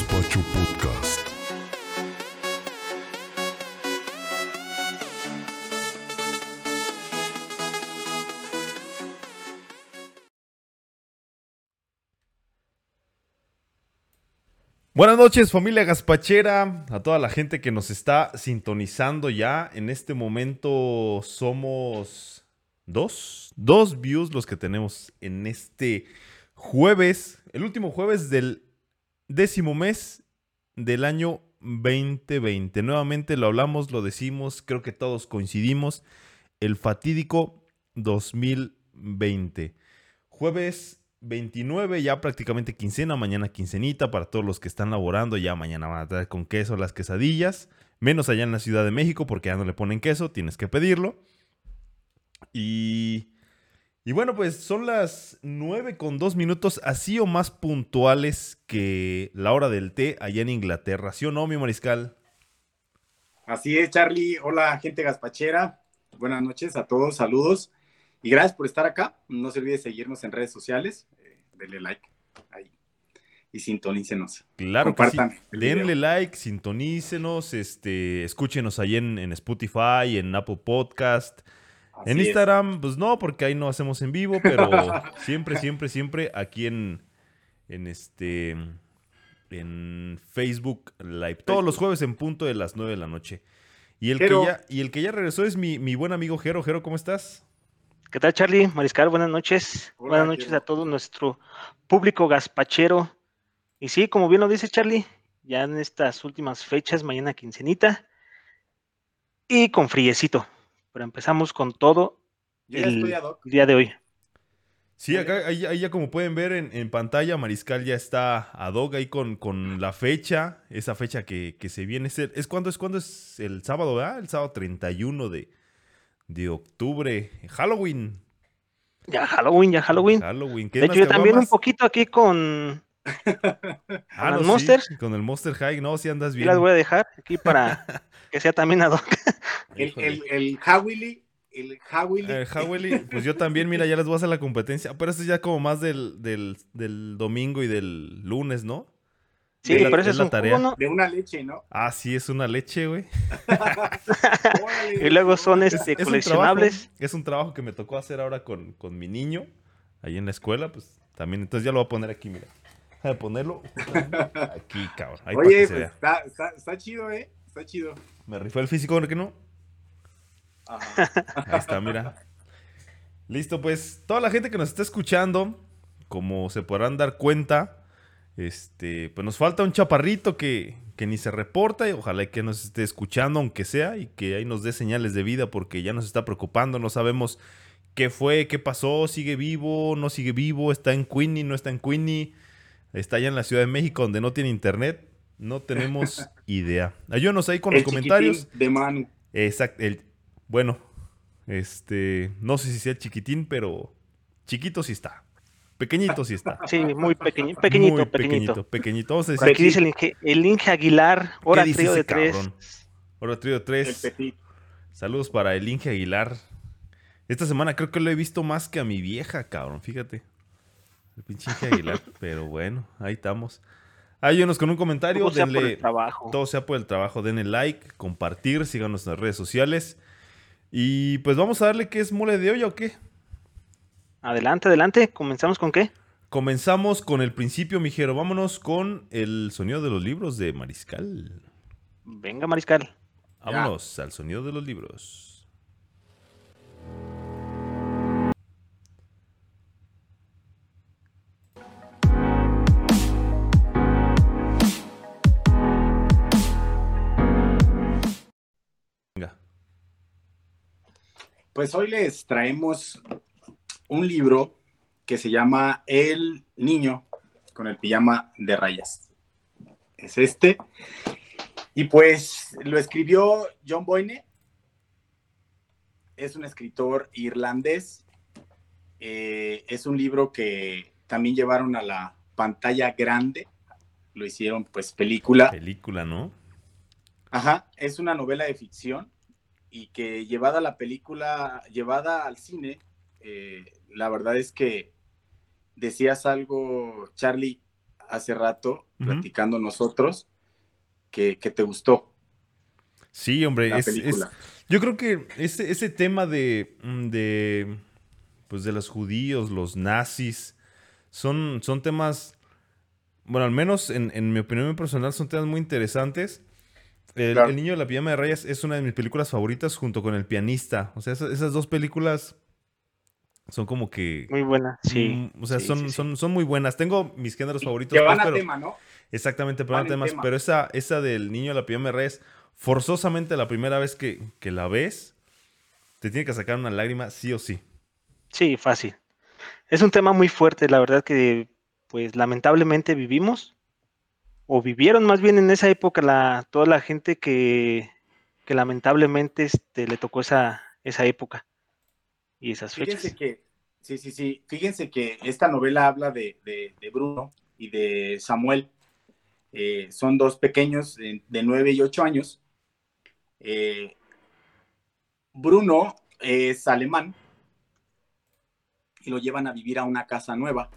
Gaspacho Podcast. Buenas noches familia Gaspachera, a toda la gente que nos está sintonizando ya. En este momento somos dos, dos views los que tenemos en este jueves, el último jueves del décimo mes del año 2020. Nuevamente lo hablamos, lo decimos, creo que todos coincidimos, el fatídico 2020. Jueves 29, ya prácticamente quincena, mañana quincenita para todos los que están laborando, ya mañana van a traer con queso las quesadillas, menos allá en la Ciudad de México porque ya no le ponen queso, tienes que pedirlo. Y, y bueno, pues son las 9 con 2 minutos, así o más puntuales que la hora del té allá en Inglaterra, ¿sí o no, mi mariscal? Así es, Charlie. Hola, gente gaspachera. Buenas noches a todos, saludos. Y gracias por estar acá. No se olvide seguirnos en redes sociales. Eh, denle like ahí. Y sintonícenos. Claro que sí. Denle video. like, sintonícenos, este, escúchenos ahí en, en Spotify, en Apple Podcast. Así en es. Instagram, pues no, porque ahí no hacemos en vivo, pero siempre, siempre, siempre aquí en, en este, en Facebook Live. Todos los jueves en punto de las 9 de la noche. Y el, que ya, y el que ya regresó es mi, mi buen amigo Jero. Jero, ¿cómo estás? ¿Qué tal, Charlie? Mariscal, buenas noches. Hola, buenas noches a todo nuestro público gaspachero. Y sí, como bien lo dice Charlie, ya en estas últimas fechas, mañana quincenita y con friecito. Pero empezamos con todo Yo ya el estoy ad hoc. día de hoy. Sí, acá, ahí, ahí ya como pueden ver en, en pantalla, Mariscal ya está ad hoc ahí con, con la fecha, esa fecha que, que se viene. Es, cuando es cuando es el sábado, ¿verdad? El sábado 31 de, de octubre, Halloween. Ya Halloween, ya Halloween. Halloween. De hecho, yo también un poquito aquí con Ah, con no, el sí, Monster. con el Monster High, no, si andas y bien. las voy a dejar aquí para que sea también ad hoc. El, el, el Hawili, el Hawili. Eh, Howley, pues yo también, mira, ya les voy a hacer la competencia. Pero esto es ya como más del, del, del domingo y del lunes, ¿no? Sí, la- pero ese es es la un tarea. jugo, ¿no? de una leche, ¿no? Ah, sí, es una leche, güey. Y luego son Es, este es un coleccionables. trabajo, es un trabajo que me tocó hacer ahora con, con mi niño, ahí en la escuela, pues también. Entonces ya lo voy a poner aquí, mira. Voy a ponerlo aquí, cabrón. Ahí Oye, pues está, está, está chido, ¿eh? Está chido. Me rifó el físico, ¿no que no? Ajá. Ahí está, mira. Listo, pues toda la gente que nos está escuchando, como se podrán dar cuenta, este, pues nos falta un chaparrito que, que ni se reporta y ojalá que nos esté escuchando, aunque sea, y que ahí nos dé señales de vida porque ya nos está preocupando, no sabemos qué fue, qué pasó, sigue vivo, no sigue vivo, está en Queenie, no está en Queenie, está allá en la Ciudad de México donde no tiene internet, no tenemos idea. Ayúdanos ahí con El los comentarios. de Manu. Exacto. El, bueno, este, no sé si sea chiquitín, pero chiquito sí está. Pequeñito sí está. Sí, muy pequeño, pequeñito, Muy pequeñito. pequeñito. Vamos a decir, aquí dice el Inge, el Inge Aguilar, hora ¿qué dice trío de tres. cabrón? Hora trío de tres. Saludos para el Inge Aguilar. Esta semana creo que lo he visto más que a mi vieja, cabrón, fíjate. El pinche Inge Aguilar. pero bueno, ahí estamos. Ayúdenos con un comentario, Todo sea por denle, el trabajo. todo sea por el trabajo, denle like, compartir, síganos en las redes sociales. Y pues vamos a darle que es mole de olla o qué. Adelante, adelante. ¿Comenzamos con qué? Comenzamos con el principio, mijero. Vámonos con el sonido de los libros de Mariscal. Venga, Mariscal. Vámonos al sonido de los libros. Pues hoy les traemos un libro que se llama El niño con el pijama de rayas. Es este. Y pues lo escribió John Boyne. Es un escritor irlandés. Eh, es un libro que también llevaron a la pantalla grande. Lo hicieron pues película. Película, ¿no? Ajá, es una novela de ficción y que llevada la película, llevada al cine, eh, la verdad es que decías algo, Charlie, hace rato, Ujú. platicando nosotros, que, que te gustó Sí, hombre, la es, es- yo creo que ese, ese tema de, mm, de, pues de los judíos, los nazis, son, son temas, bueno, al menos en, en mi opinión personal, son temas muy interesantes. El, Claro. El niño de la pijama de rayas es una de mis películas favoritas junto con El pianista. O sea, esas, esas dos películas son como que... Muy buena, sí. mm, o sea, sí, son, sí, sí. Son, son muy buenas. Tengo mis géneros favoritos. Que van pues, a pero- tema, ¿no? Exactamente, pero Van temas. tema. Pero esa, esa del niño de la pijama de reyes, forzosamente la primera vez que, que la ves, te tiene que sacar una lágrima sí o sí. Sí, fácil. Es un tema muy fuerte, la verdad que pues lamentablemente vivimos o vivieron más bien en esa época la, toda la gente que, que lamentablemente este, le tocó esa, esa época y esas fechas. Fíjense que, sí, sí, sí, fíjense que esta novela habla de, de- de Bruno y de Samuel. Eh, son dos pequeños de, de 9 y 8 años. Eh, Bruno es alemán y lo llevan a vivir a una casa nueva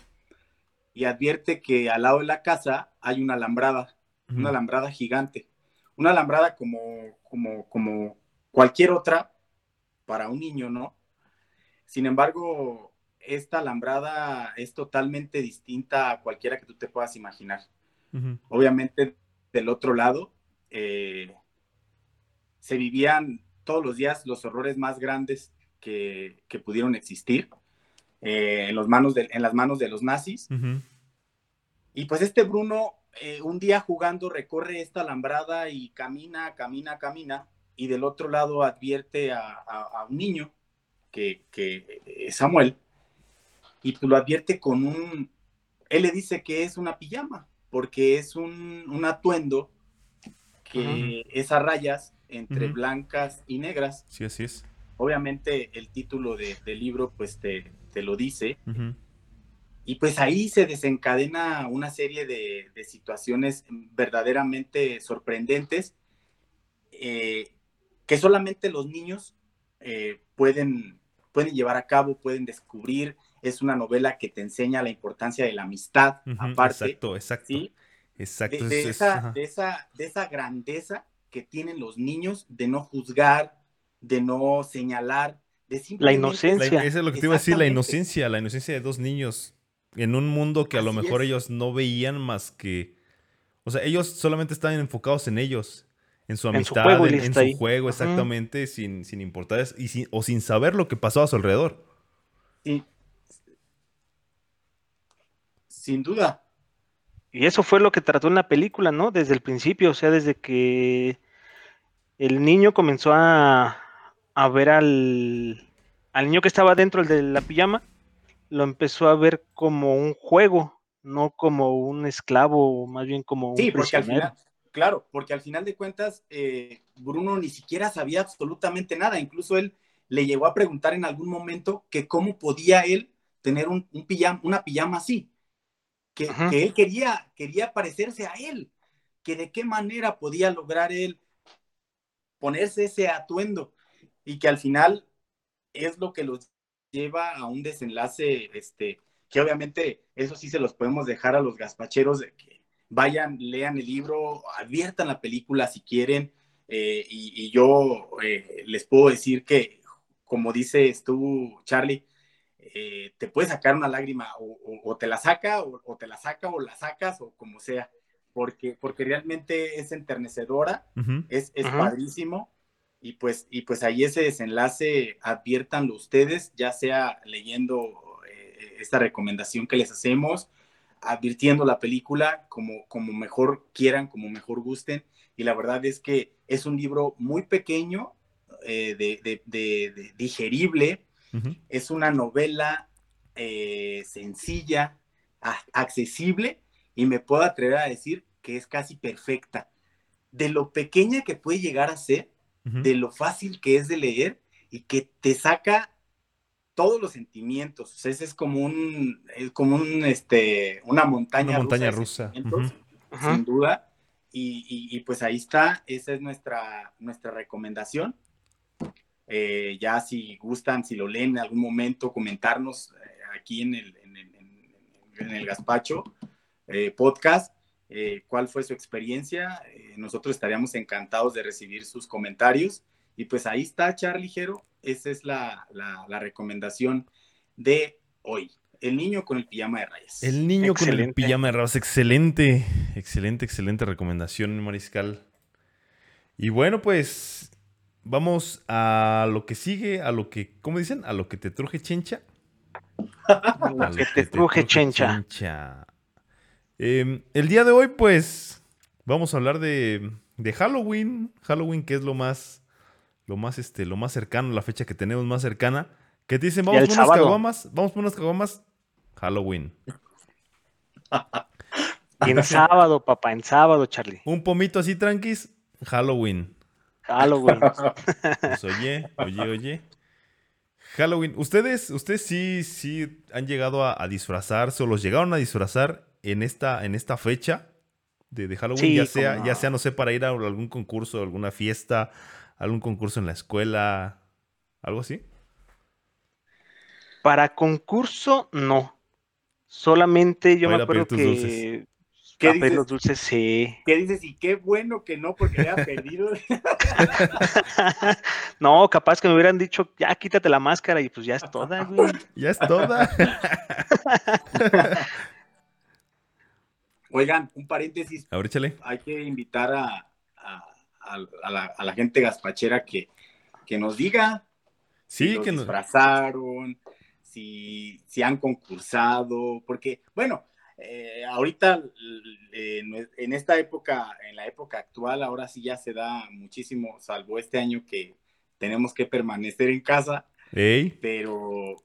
y advierte que al lado de la casa hay una alambrada, una alambrada gigante, una alambrada como, como, como cualquier otra para un niño, ¿no? Sin embargo, esta alambrada es totalmente distinta a cualquiera que tú te puedas imaginar. Obviamente, del otro lado, eh, se vivían todos los días los horrores más grandes que, que pudieron existir eh, en, los manos de- en las manos de los nazis. Ujú. Y pues este Bruno, eh, un día jugando, recorre esta alambrada y camina, camina, camina, y del otro lado advierte a, a- a un niño, que, que es Samuel, y pues lo advierte con un, él le dice que es una pijama, porque es un, un atuendo que es a rayas entre Ujú. blancas y negras. Sí, así es. Obviamente el título de- del libro pues te, te lo dice, y pues ahí se desencadena una serie de, de situaciones verdaderamente sorprendentes eh, que solamente los niños eh, pueden, pueden llevar a cabo, pueden descubrir. Es una novela que te enseña la importancia de la amistad, aparte, Exacto, exacto. ¿sí? Exacto. de, es- de es- esa, de, esa, de esa grandeza que tienen los niños de no juzgar, de no señalar, de simplemente... La- inocencia. eso es lo que te iba a decir, la inocencia, la inocencia de dos niños en un mundo que a lo mejor es. ellos no veían más que, o sea, ellos solamente estaban enfocados en ellos, en su En su amistad, juego en, su juego, exactamente, sin, sin importar y sin- o sin saber lo que pasaba a su alrededor. Sí. Sin duda. Y eso fue lo que trató en la película, ¿no? Desde el principio, o sea, desde que el niño comenzó a, a ver al, al niño que estaba dentro el de la pijama, lo empezó a ver como un juego, no como un esclavo, más bien como un Sí, porque al final, claro, porque al final de cuentas, eh, Bruno ni siquiera sabía absolutamente nada. Incluso él le llegó a preguntar en algún momento que cómo podía él tener un, un pijama, una pijama así. Que, que él quería, quería parecerse a él. Que de qué manera podía lograr él ponerse ese atuendo. Y que al final es lo que los lleva a un desenlace, este, que obviamente eso sí se los podemos dejar a los gazpacheros de que vayan, lean el libro, adviertan la película si quieren, eh, y, y yo eh, les puedo decir que, como dices tú, Charlie, eh, te puede sacar una lágrima, o, o- o te la saca, o, o te la saca, o la sacas, o como sea, porque, porque realmente es enternecedora, es, es padrísimo. Y pues, y pues ahí ese desenlace, adviértanlo ustedes, ya sea leyendo eh, esta recomendación que les hacemos, advirtiendo la película como, como mejor quieran, como mejor gusten. Y la verdad es que es un libro muy pequeño, eh, de, de- de- de- digerible, es una novela eh, sencilla, a- accesible y me puedo atrever a decir que es casi perfecta. De lo pequeña que puede llegar a ser, De lo fácil que es de leer y que te saca todos los sentimientos. O sea, ese es como un, es como un, este, una montaña, Una montaña rusa. Sin duda. Y, y- y, pues ahí está, esa es nuestra, nuestra recomendación. Eh, ya si gustan, si lo leen en algún momento, comentarnos eh, aquí en el, en, el, en- en el gazpacho, eh, podcast, eh, cuál fue su experiencia. Eh, nosotros estaríamos encantados de recibir sus comentarios. Y pues ahí está, Charlie Ligero. Esa es la, la- la recomendación de hoy. El niño con el pijama de rayas. El niño con el pijama de rayas. Excelente, excelente, excelente recomendación, Mariscal. Y bueno, pues vamos a lo que sigue, a lo que, ¿cómo dicen? A lo que te truje chencha. A Lo lo que te truje chencha. chencha. Eh, el día de hoy, pues, vamos a hablar de, de Halloween. Halloween, que es lo más, lo más, este, lo más cercano, la fecha que tenemos más cercana. Que te dicen, vamos por unas caguamas, vamos por unas caguamas. Halloween. En sábado, papá, en sábado, Charlie. Un pomito así tranquis, Halloween. Halloween. Pues oye, oye, oye. Halloween. ¿Ustedes, ustedes sí, sí han llegado a, a disfrazarse o los llegaron a disfrazar en esta, en esta fecha de, de Halloween? Sí, ya sea, no. ya sea, no sé, para ir a algún concurso, alguna fiesta, algún concurso en la escuela, algo así. Para concurso, no. Solamente yo me acuerdo que. ¿Qué a pedir dices? los dulces, sí. ¿Qué dices? Y qué bueno que no, porque había perdido. no, capaz que me hubieran dicho, ya quítate la máscara y pues ya es toda, güey. Ya es toda. Oigan, un paréntesis. A ver, échale. hay que invitar a, a- la, a la gente gazpachera que, que nos diga si Sí, que no. disfrazaron, si, si han concursado, porque, bueno, eh, ahorita en, en esta época, en la época actual, ahora sí ya se da muchísimo, salvo este año que tenemos que permanecer en casa, Ey, pero,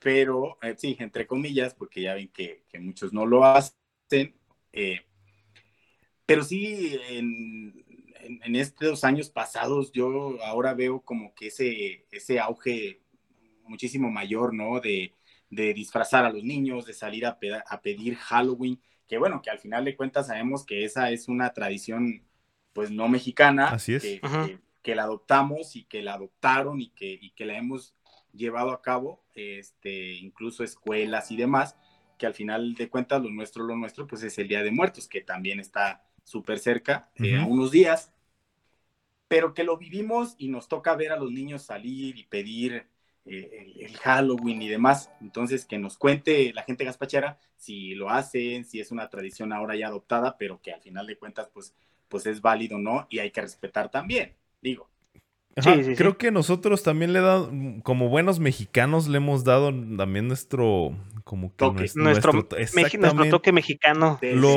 pero, eh, sí, entre comillas, porque ya ven que, que muchos no lo hacen, eh, pero sí, en, en- en estos años pasados, yo ahora veo como que ese, ese auge muchísimo mayor, ¿no? De, de disfrazar a los niños, de salir a, peda- a pedir Halloween, que bueno, que al final de cuentas sabemos que esa es una tradición, pues no mexicana, Así es. que, que- que la adoptamos y que la adoptaron y que, y que la hemos llevado a cabo, este, incluso escuelas y demás, que al final de cuentas lo nuestro, lo nuestro, pues es el Día de Muertos, que también está súper cerca, eh, a Ujú. unos días, pero que lo vivimos y nos toca ver a los niños salir y pedir eh, el, el Halloween y demás. Entonces, que nos cuente la gente gaspachera si lo hacen, si es una tradición ahora ya adoptada, pero que al final de cuentas, pues, pues es válido, ¿no? Y hay que respetar también, digo. Ajá, Sí, sí, sí. creo que nosotros también le dado, como buenos mexicanos, le hemos dado también nuestro, como que Toque. nues- Nuestro, toque mexicano. Lo, lo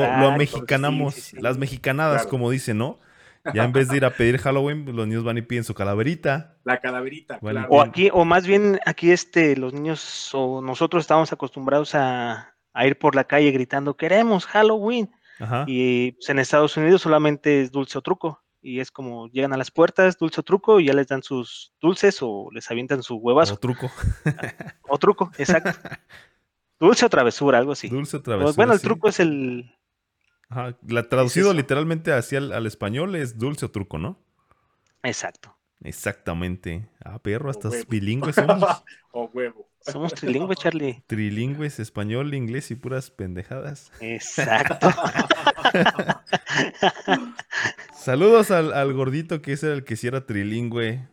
Exacto, sí. las mexicanadas, Claro. como dicen, ¿no? Ya en vez de ir a pedir Halloween, pues, los niños van y piden su calaverita. La calaverita, Bueno, claro. O aquí, o más bien aquí este, los niños o nosotros estamos acostumbrados a, a ir por la calle gritando, queremos Halloween. Ajá. Y pues, en Estados Unidos solamente es dulce o truco. Y es como llegan a las puertas, dulce o truco, y ya les dan sus dulces o les avientan su huevazo. O truco. O truco, exacto. dulce o travesura, algo así. Dulce otra Pues, vez. bueno, el truco es el... Ajá. La traducido literalmente hacia el, al español es dulce o truco, ¿no? Exacto. Exactamente. Ah, perro, hasta bilingües somos. o huevo. Somos trilingües, Charlie. Trilingües, español, inglés y puras pendejadas. Exacto. Saludos al, al gordito que es el que sí era trilingüe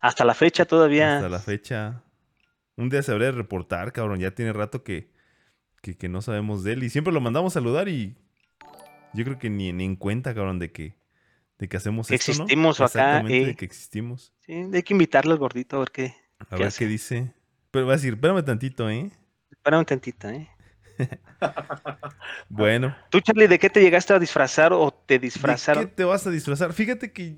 Hasta la fecha todavía. hasta la fecha. Un día se habría de reportar, cabrón. Ya tiene rato que, que, que no sabemos de él. Y siempre lo mandamos a saludar y yo creo que ni, ni en cuenta, cabrón, de que, de que hacemos Que esto, ¿no? existimos acá, Exactamente, eh. de que existimos. Sí, hay que invitarle al gordito a ver qué. A ¿Qué ver hace? qué dice. Pero va a decir, espérame tantito, ¿eh? Espera un tantito, ¿eh? Bueno. ¿Tú, Charlie, de qué te llegaste a disfrazar o te ¿De disfrazaron? qué te vas a disfrazar? Fíjate que.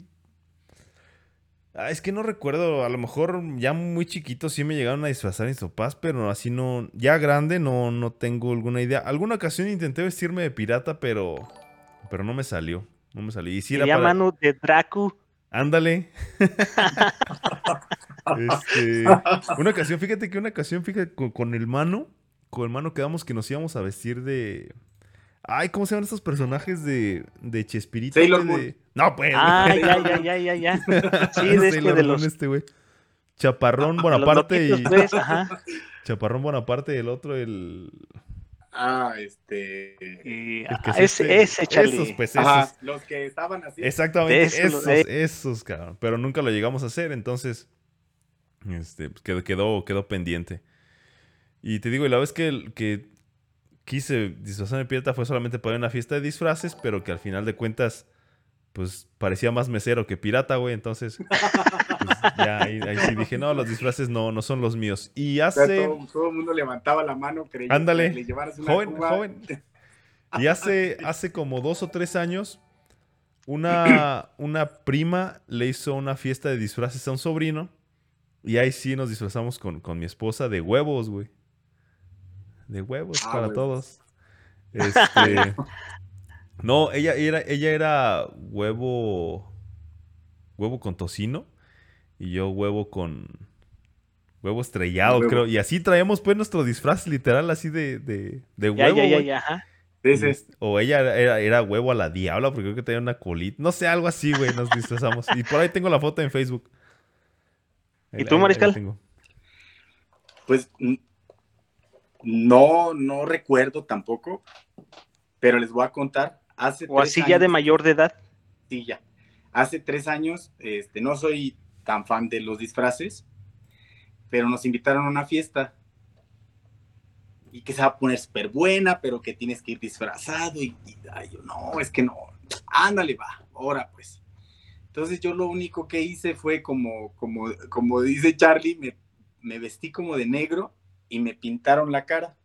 Ah, es que no recuerdo. A lo mejor ya muy chiquito sí me llegaron a disfrazar mis papás, pero así no. Ya grande no, no tengo alguna idea. Alguna ocasión intenté vestirme de pirata, pero. Pero no me salió. No me salió. Y si era Diría para. Manu de Dracu. Ándale. Este, una ocasión, fíjate que una ocasión, fíjate, con, con el mano, con el mano quedamos que nos íbamos a vestir de. Ay, ¿cómo se llaman estos personajes de, de Chespirito? Sailor? Moon. No, pues. Ah, ya, ya, ya, ya, ya. Sí, de, este, Sailor de Moon los, este, güey. Chaparrón Bonaparte y. pues, ajá. Chaparrón Bonaparte y el otro, el. Ah, este. Y, El que ah, ese, esté- ese, Charlie. Esos, pues, Ajá, esos. los que estaban así. Exactamente, Eso, esos, eh. esos, cabrón. Pero nunca lo llegamos a hacer, entonces. Este, pues, quedó, quedó, quedó pendiente. Y te digo, y la vez que, que quise disfrazarme de pirata fue solamente para una fiesta de disfraces, pero que al final de cuentas, pues parecía más mesero que pirata, güey. Entonces, pues, ya ahí, ahí sí dije, no, los disfraces no, no son los míos. Y O sea, hace. todo, todo el mundo levantaba la mano creyendo Ándale. que le llevaras una Joven, cuba. joven. Y hace, hace como dos o tres años, una, una prima le hizo una fiesta de disfraces a un sobrino. Y ahí sí nos disfrazamos con, con mi esposa de huevos, güey. De huevos Ah, para huevos. todos. Este. no, ella era, ella era huevo. Huevo con tocino. Y yo huevo con. Huevo estrellado, Huevo. creo. Y así traemos pues nuestro disfraz literal así de, de, de Ya, huevo, ya, ya, ya, ajá. O ella era, era- era huevo a la diabla, porque creo que tenía una colita. No sé, algo así, güey, nos disfrazamos. Y por ahí tengo la foto en Facebook. Ahí ¿Y tú, Mariscal? Pues no, no recuerdo tampoco, pero les voy a contar. Hace O así ya de mayor de edad. Sí, ya. Hace tres años, este, no soy tan fan de los disfraces, pero nos invitaron a una fiesta y que se va a poner súper buena, pero que tienes que ir disfrazado y, y, ay, yo, no, es que no, ándale, va, ahora pues. Entonces yo lo único que hice fue como, como, como dice Charlie, me, me vestí como de negro y me pintaron la cara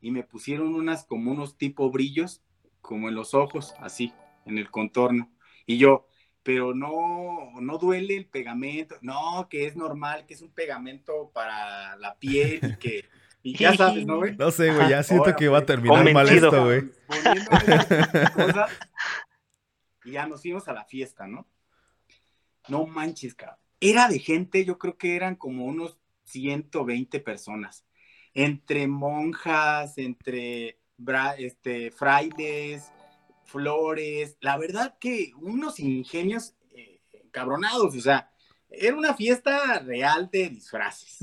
y me pusieron unas como unos tipo brillos como en los ojos, así, en el contorno. Y yo, pero no, no duele el pegamento, no, que es normal, que es un pegamento para la piel y que, y ya sabes, ¿no, güey? No sé, güey, ya siento Ahora, que va a pues, terminar mal esto, güey. Cosas, y ya nos fuimos a la fiesta, ¿no? No manches, cabrón. Era de gente, yo creo que eran como unos 120 personas. Entre monjas, entre bra- este, frailes, flores. La verdad que unos ingenios eh, cabronados, o sea, era una fiesta real de disfraces.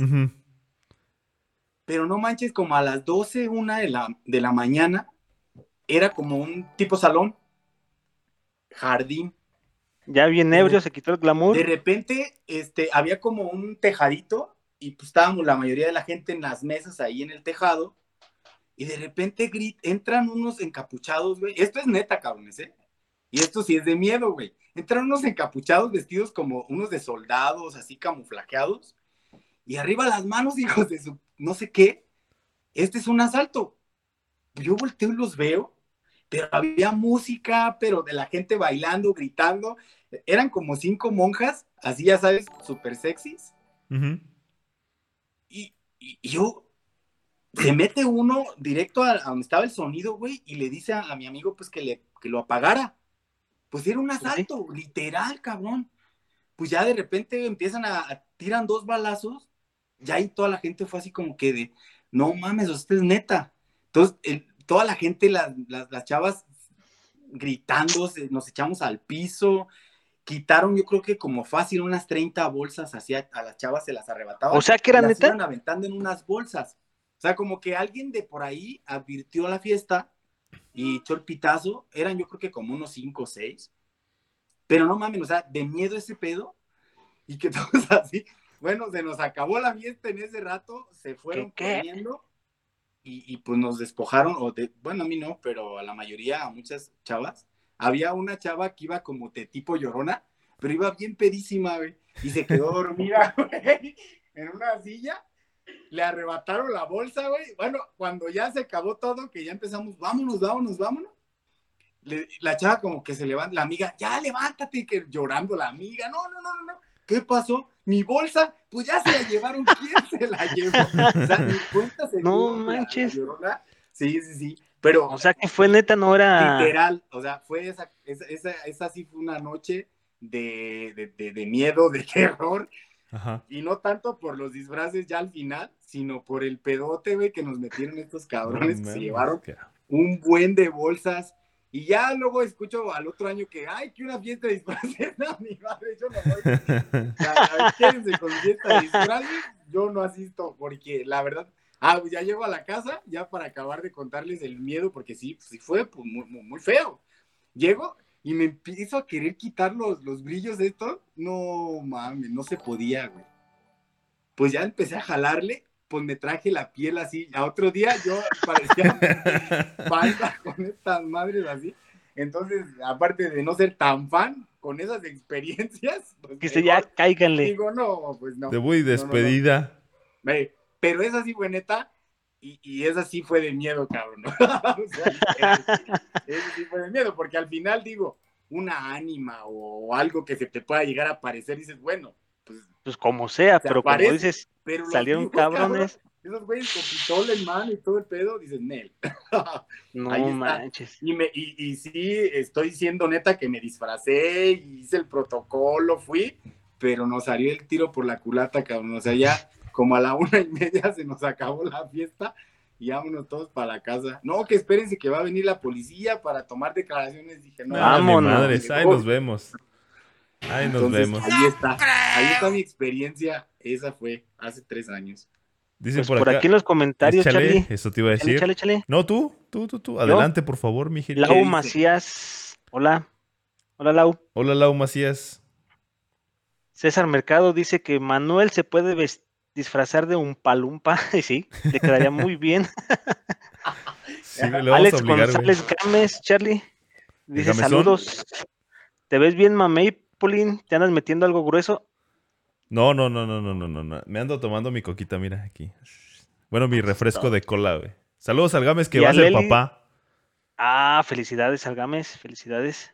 Pero no manches, como a las 12, una de la, de la mañana, era como un tipo salón, jardín. Ya bien ebrio, se quitó el glamour. De repente, este, había como un tejadito y pues estábamos la mayoría de la gente en las mesas ahí en el tejado y de repente grit entran unos encapuchados, güey. Esto es neta, cabrones, ¿eh? Y esto sí es de miedo, güey. Entran unos encapuchados vestidos como unos de soldados, así camuflajeados. Y arriba las manos, hijos de su no sé qué. Este es un asalto. Yo volteo y los veo, pero había música, pero de la gente bailando, gritando. Eran como cinco monjas, así ya sabes, súper sexys. Y- y yo, se mete uno directo a, a donde estaba el sonido, güey, y le dice a, a mi amigo, pues, que, le, que lo apagara. Pues era un sí. asalto, literal, cabrón. Pues ya de repente empiezan a, a- tiran dos balazos, ya ahí toda la gente fue así como que de, no mames, usted es neta. Entonces, el- toda la gente, las, chavas gritando, se- nos echamos al piso, quitaron yo creo que como fácil unas 30 bolsas así a, las chavas se las arrebataban. O sea que era las neta. aventando en unas bolsas. O sea, como que alguien de por ahí advirtió la fiesta y echó el pitazo. Eran yo creo que como unos 5 o 6. Pero no mames, o sea, de miedo ese pedo. Y que todos así. Bueno, se nos acabó la fiesta en ese rato. Se fueron ¿Qué, qué? corriendo. Y, y, pues nos despojaron. O de, bueno, a mí no, pero a la mayoría, a muchas chavas. Había una chava que iba como de tipo llorona, pero iba bien pedísima, güey. Y se quedó dormida, güey, en una silla le arrebataron la bolsa, güey. Bueno, cuando ya se acabó todo, que ya empezamos, vámonos, vámonos, vámonos. Le- la chava como que se levanta, la amiga, ya levántate, que llorando la amiga, no, no, no, no, no. ¿Qué pasó? Mi bolsa, pues ya se la llevaron, ¿quién se la llevó? O sea, ni cuenta se No la- la manches. llorona. Sí, sí, sí. Pero O sea que fue neta, no era. literal, o sea, fue esa, esa, esa, esa sí fue una noche de, de, de, de miedo, de terror, Ajá. y no tanto por los disfraces ya al final, sino por el pedote, güey, que nos metieron estos cabrones, No que se llevaron un buen de bolsas, y ya luego escucho al otro año que, ay, que una fiesta de disfraces, no, mi madre, yo no voy, o sea, a ver, quédense con fiesta de disfraces, yo no asisto, porque la verdad, Ah, pues ya llego a la casa, ya para acabar de contarles el miedo, porque sí, sí fue pues, muy, muy- muy feo. Llego y me empiezo a querer quitar los, los brillos de esto. No mames, no se podía, güey. Pues ya empecé a jalarle, pues me traje la piel así. A otro día yo parecía falta con estas madres así. Entonces, aparte de no ser tan fan con esas experiencias, pues Que se ya cáiganle. digo, no, pues no. Debut y No, no, no. despedida. Pero esa sí fue neta y, y esa sí fue de miedo, cabrón. O sea, esa sí- fue de miedo, porque al final digo, una ánima o algo que se te pueda llegar a aparecer, dices, bueno, pues, Pues como sea, Se pero como aparece. dices, pero los salieron vivos, cabrón, cabrones. esos güeyes con pistola en mano y todo el pedo, dices, Nel. No manches. Y, me, y, y sí, estoy siendo neta que me disfracé, hice el protocolo, fui, pero nos salió el tiro por la culata, cabrón. O sea, ya como a la una y media se nos acabó la fiesta y vámonos todos para la casa. No, que espérense que va a venir la policía para tomar declaraciones. Dije, no, Vámonos. madres, ahí nos vemos. Ahí nos Entonces, vemos. ahí está, ahí está mi experiencia. Esa fue hace tres años. Dicen Pues por, por acá. aquí en los comentarios, échale, Charlie. eso te iba a decir. échale, échale. No, tú, tú, tú, tú. Adelante, por favor, mi ¿Qué Lau? Macías. Hola. Hola, Lau. Hola, Lau Macías. César Mercado dice que Manuel se puede ves- disfrazar de un palumpa. Y sí, le quedaría muy bien. Sí, Alex obligar, güey. González Gámez, Charlie. Dice saludos. ¿Te ves bien, mamey, Polín? ¿Te andas metiendo algo grueso? No, no, no, no, no, no, no. Me ando tomando mi coquita, mira, aquí. Bueno, mi refresco de cola, güey. Saludos al Gámez que va a ser papá. Ah, felicidades al Gámez, felicidades.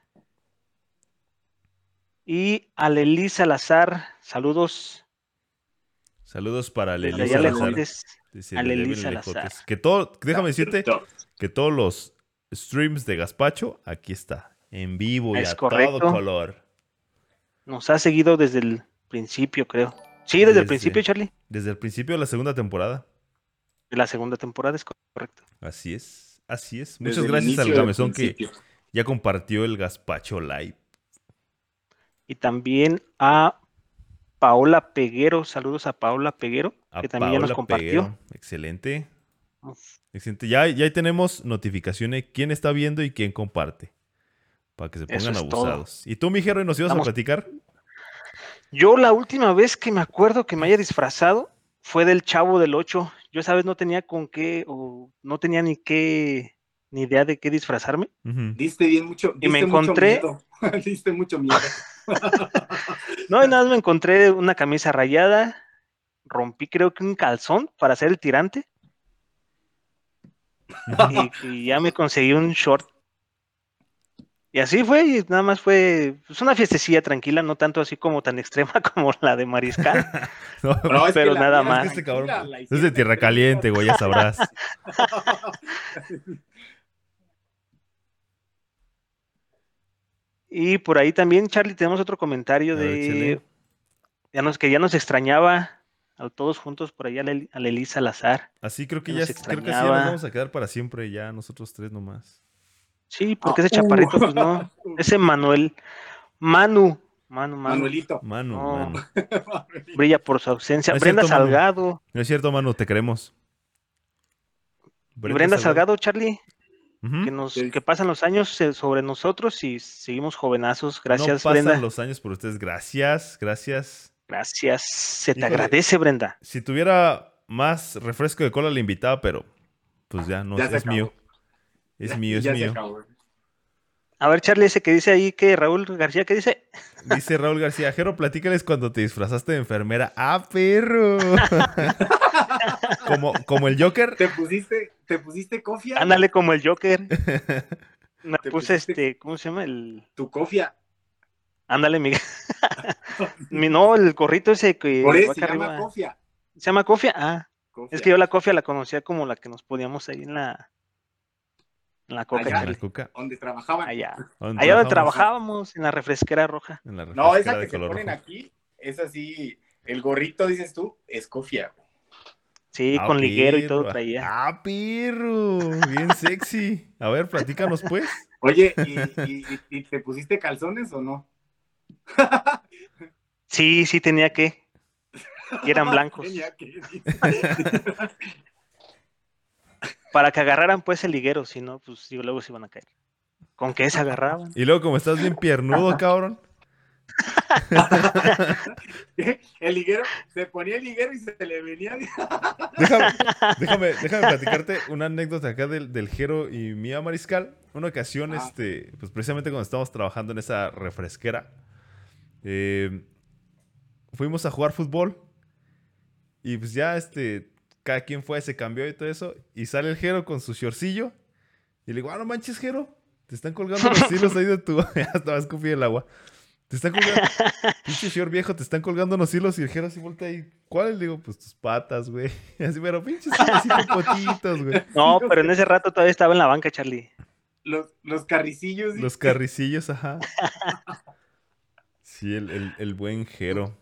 Y a Lelí Salazar, saludos. Saludos para Allá Leli Salazar. Que todo, déjame decirte que todos los streams de Gaspacho, aquí está. En vivo y Es a correcto. todo color. Nos ha seguido desde el principio, creo. Sí, desde, Desde- el principio, Charlie. Desde el principio de la segunda temporada. De la segunda temporada, es correcto. Así es, así es. Desde Muchas gracias al Gamezón que ya compartió el Gaspacho Live. Y también a Paola Peguero, saludos a Paola Peguero, A que también ya nos compartió. Peguero. Excelente. Excelente. Ya, ya ahí tenemos notificaciones quién está viendo y quién comparte. Para que se Eso pongan es todo. abusados. ¿Y tú, mi Jerry, nos ibas Vamos. a platicar? Yo la última vez que me acuerdo que me haya disfrazado fue del Chavo del 8. Yo esa vez no tenía con qué, o no tenía ni qué, ni idea de qué disfrazarme. Diste bien mucho. Y me diste mucho encontré- miedo. Diste mucho miedo. No, y nada, más me encontré una camisa rayada, rompí creo que un calzón para hacer el tirante y, y ya me conseguí un short. Y así fue, y nada más fue pues, una fiestecilla tranquila, no tanto así como tan extrema como la de Mariscal. No, es Pero nada más. es que este cabrón es de tierra caliente, güey, ya sabrás. Y por ahí también, Charlie, tenemos otro comentario ver, de ya nos, que ya nos extrañaba a todos juntos por allá a a Lelí Salazar. Así creo que Que ya, nos creo que sí ya nos extrañaba. vamos a quedar para siempre, ya nosotros tres nomás. Sí, porque Ah, ese chaparrito, uh. pues no. Ese Manuel, Manu, Manu, Manu, Manuelito. Manu, No. Manu. brilla por su ausencia. No Brenda cierto, Manu. Salgado. No es cierto, Manu, te queremos. y Brenda Salgado, Charlie, Que nos, Sí. que pasan los años sobre nosotros y seguimos jovenazos. Gracias, no pasan Brenda. los años por ustedes. Gracias, gracias. Gracias. Se te Híjole. agradece, Brenda. Si tuviera más refresco de cola le invitaba, pero pues ya no Ya es, mío. Es mío, es ya se mío. A ver, Charlie, ese que dice ahí que Raúl García, ¿qué dice? Dice Raúl García, Jero, platícales cuando te disfrazaste de enfermera. ¡Ah, perro! como, como el Joker. ¿Te pusiste, te pusiste cofia? Ándale como el Joker. Me Te puse pusiste- este, ¿cómo se llama? El. Tu cofia. Ándale, Miguel. Mi- no, el gorrito ese que Por eso se llama arriba. cofia. ¿Se llama cofia? Ah, Cofia. es que yo la cofia la conocía como la que nos poníamos ahí en la. En la coca, Allá. En la Charlie. cuca. Donde trabajaban. Allá. ¿Dónde Allá donde trabajábamos, en la refresquera roja. En la No, esa que se ponen rojo. aquí, esa sí, el gorrito, dices tú, es cofia. Sí, Ah, con liguero y todo traía. ¡Ah, perro! Bien sexy. A ver, platícanos pues. Oye, ¿y, y- y- y te pusiste calzones o no? Sí, sí tenía que. Y eran blancos. Tenía que- para que agarraran pues el liguero, si no, pues luego se iban a caer. ¿Con qué se agarraban? Y luego, como estás bien piernudo, cabrón. el liguero, se ponía el liguero y se le venía. Déjame, déjame, déjame platicarte una anécdota acá del, del Jero y mía Mariscal. Una ocasión, Ah. este, pues precisamente cuando estábamos trabajando en esa refresquera, eh, fuimos a jugar fútbol. Y pues ya, este, cada quien fue, se cambió y todo eso. Y sale el Jero con su shortcillo. Y le digo, ah, no manches, Jero. Te están colgando los hilos ahí de tu. ya estaba escupiendo el agua. Te están colgando. Pinche short viejo, te están colgando unos hilos y el Jero así voltea ahí. ¿Cuáles? Le digo, pues tus patas, güey. Así, pero pinches así potitos, güey. No, pero en ese rato todavía estaba en la banca, Charlie. Los, los carricillos. Los carricillos, ajá. Sí, el, el, el buen Jero.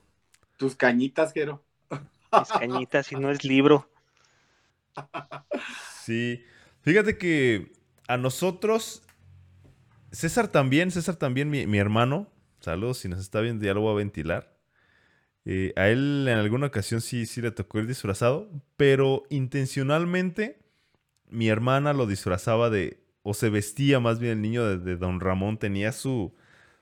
Tus cañitas, Jero. Mis cañitas, y no es libro. Sí. Fíjate que a nosotros, César también, César también, mi, mi hermano, saludos, si nos está viendo ya lo voy a ventilar. Eh, a él en alguna ocasión sí, sí le tocó ir disfrazado, pero intencionalmente mi hermana lo disfrazaba de, o se vestía más bien el niño de, de Don Ramón, tenía su,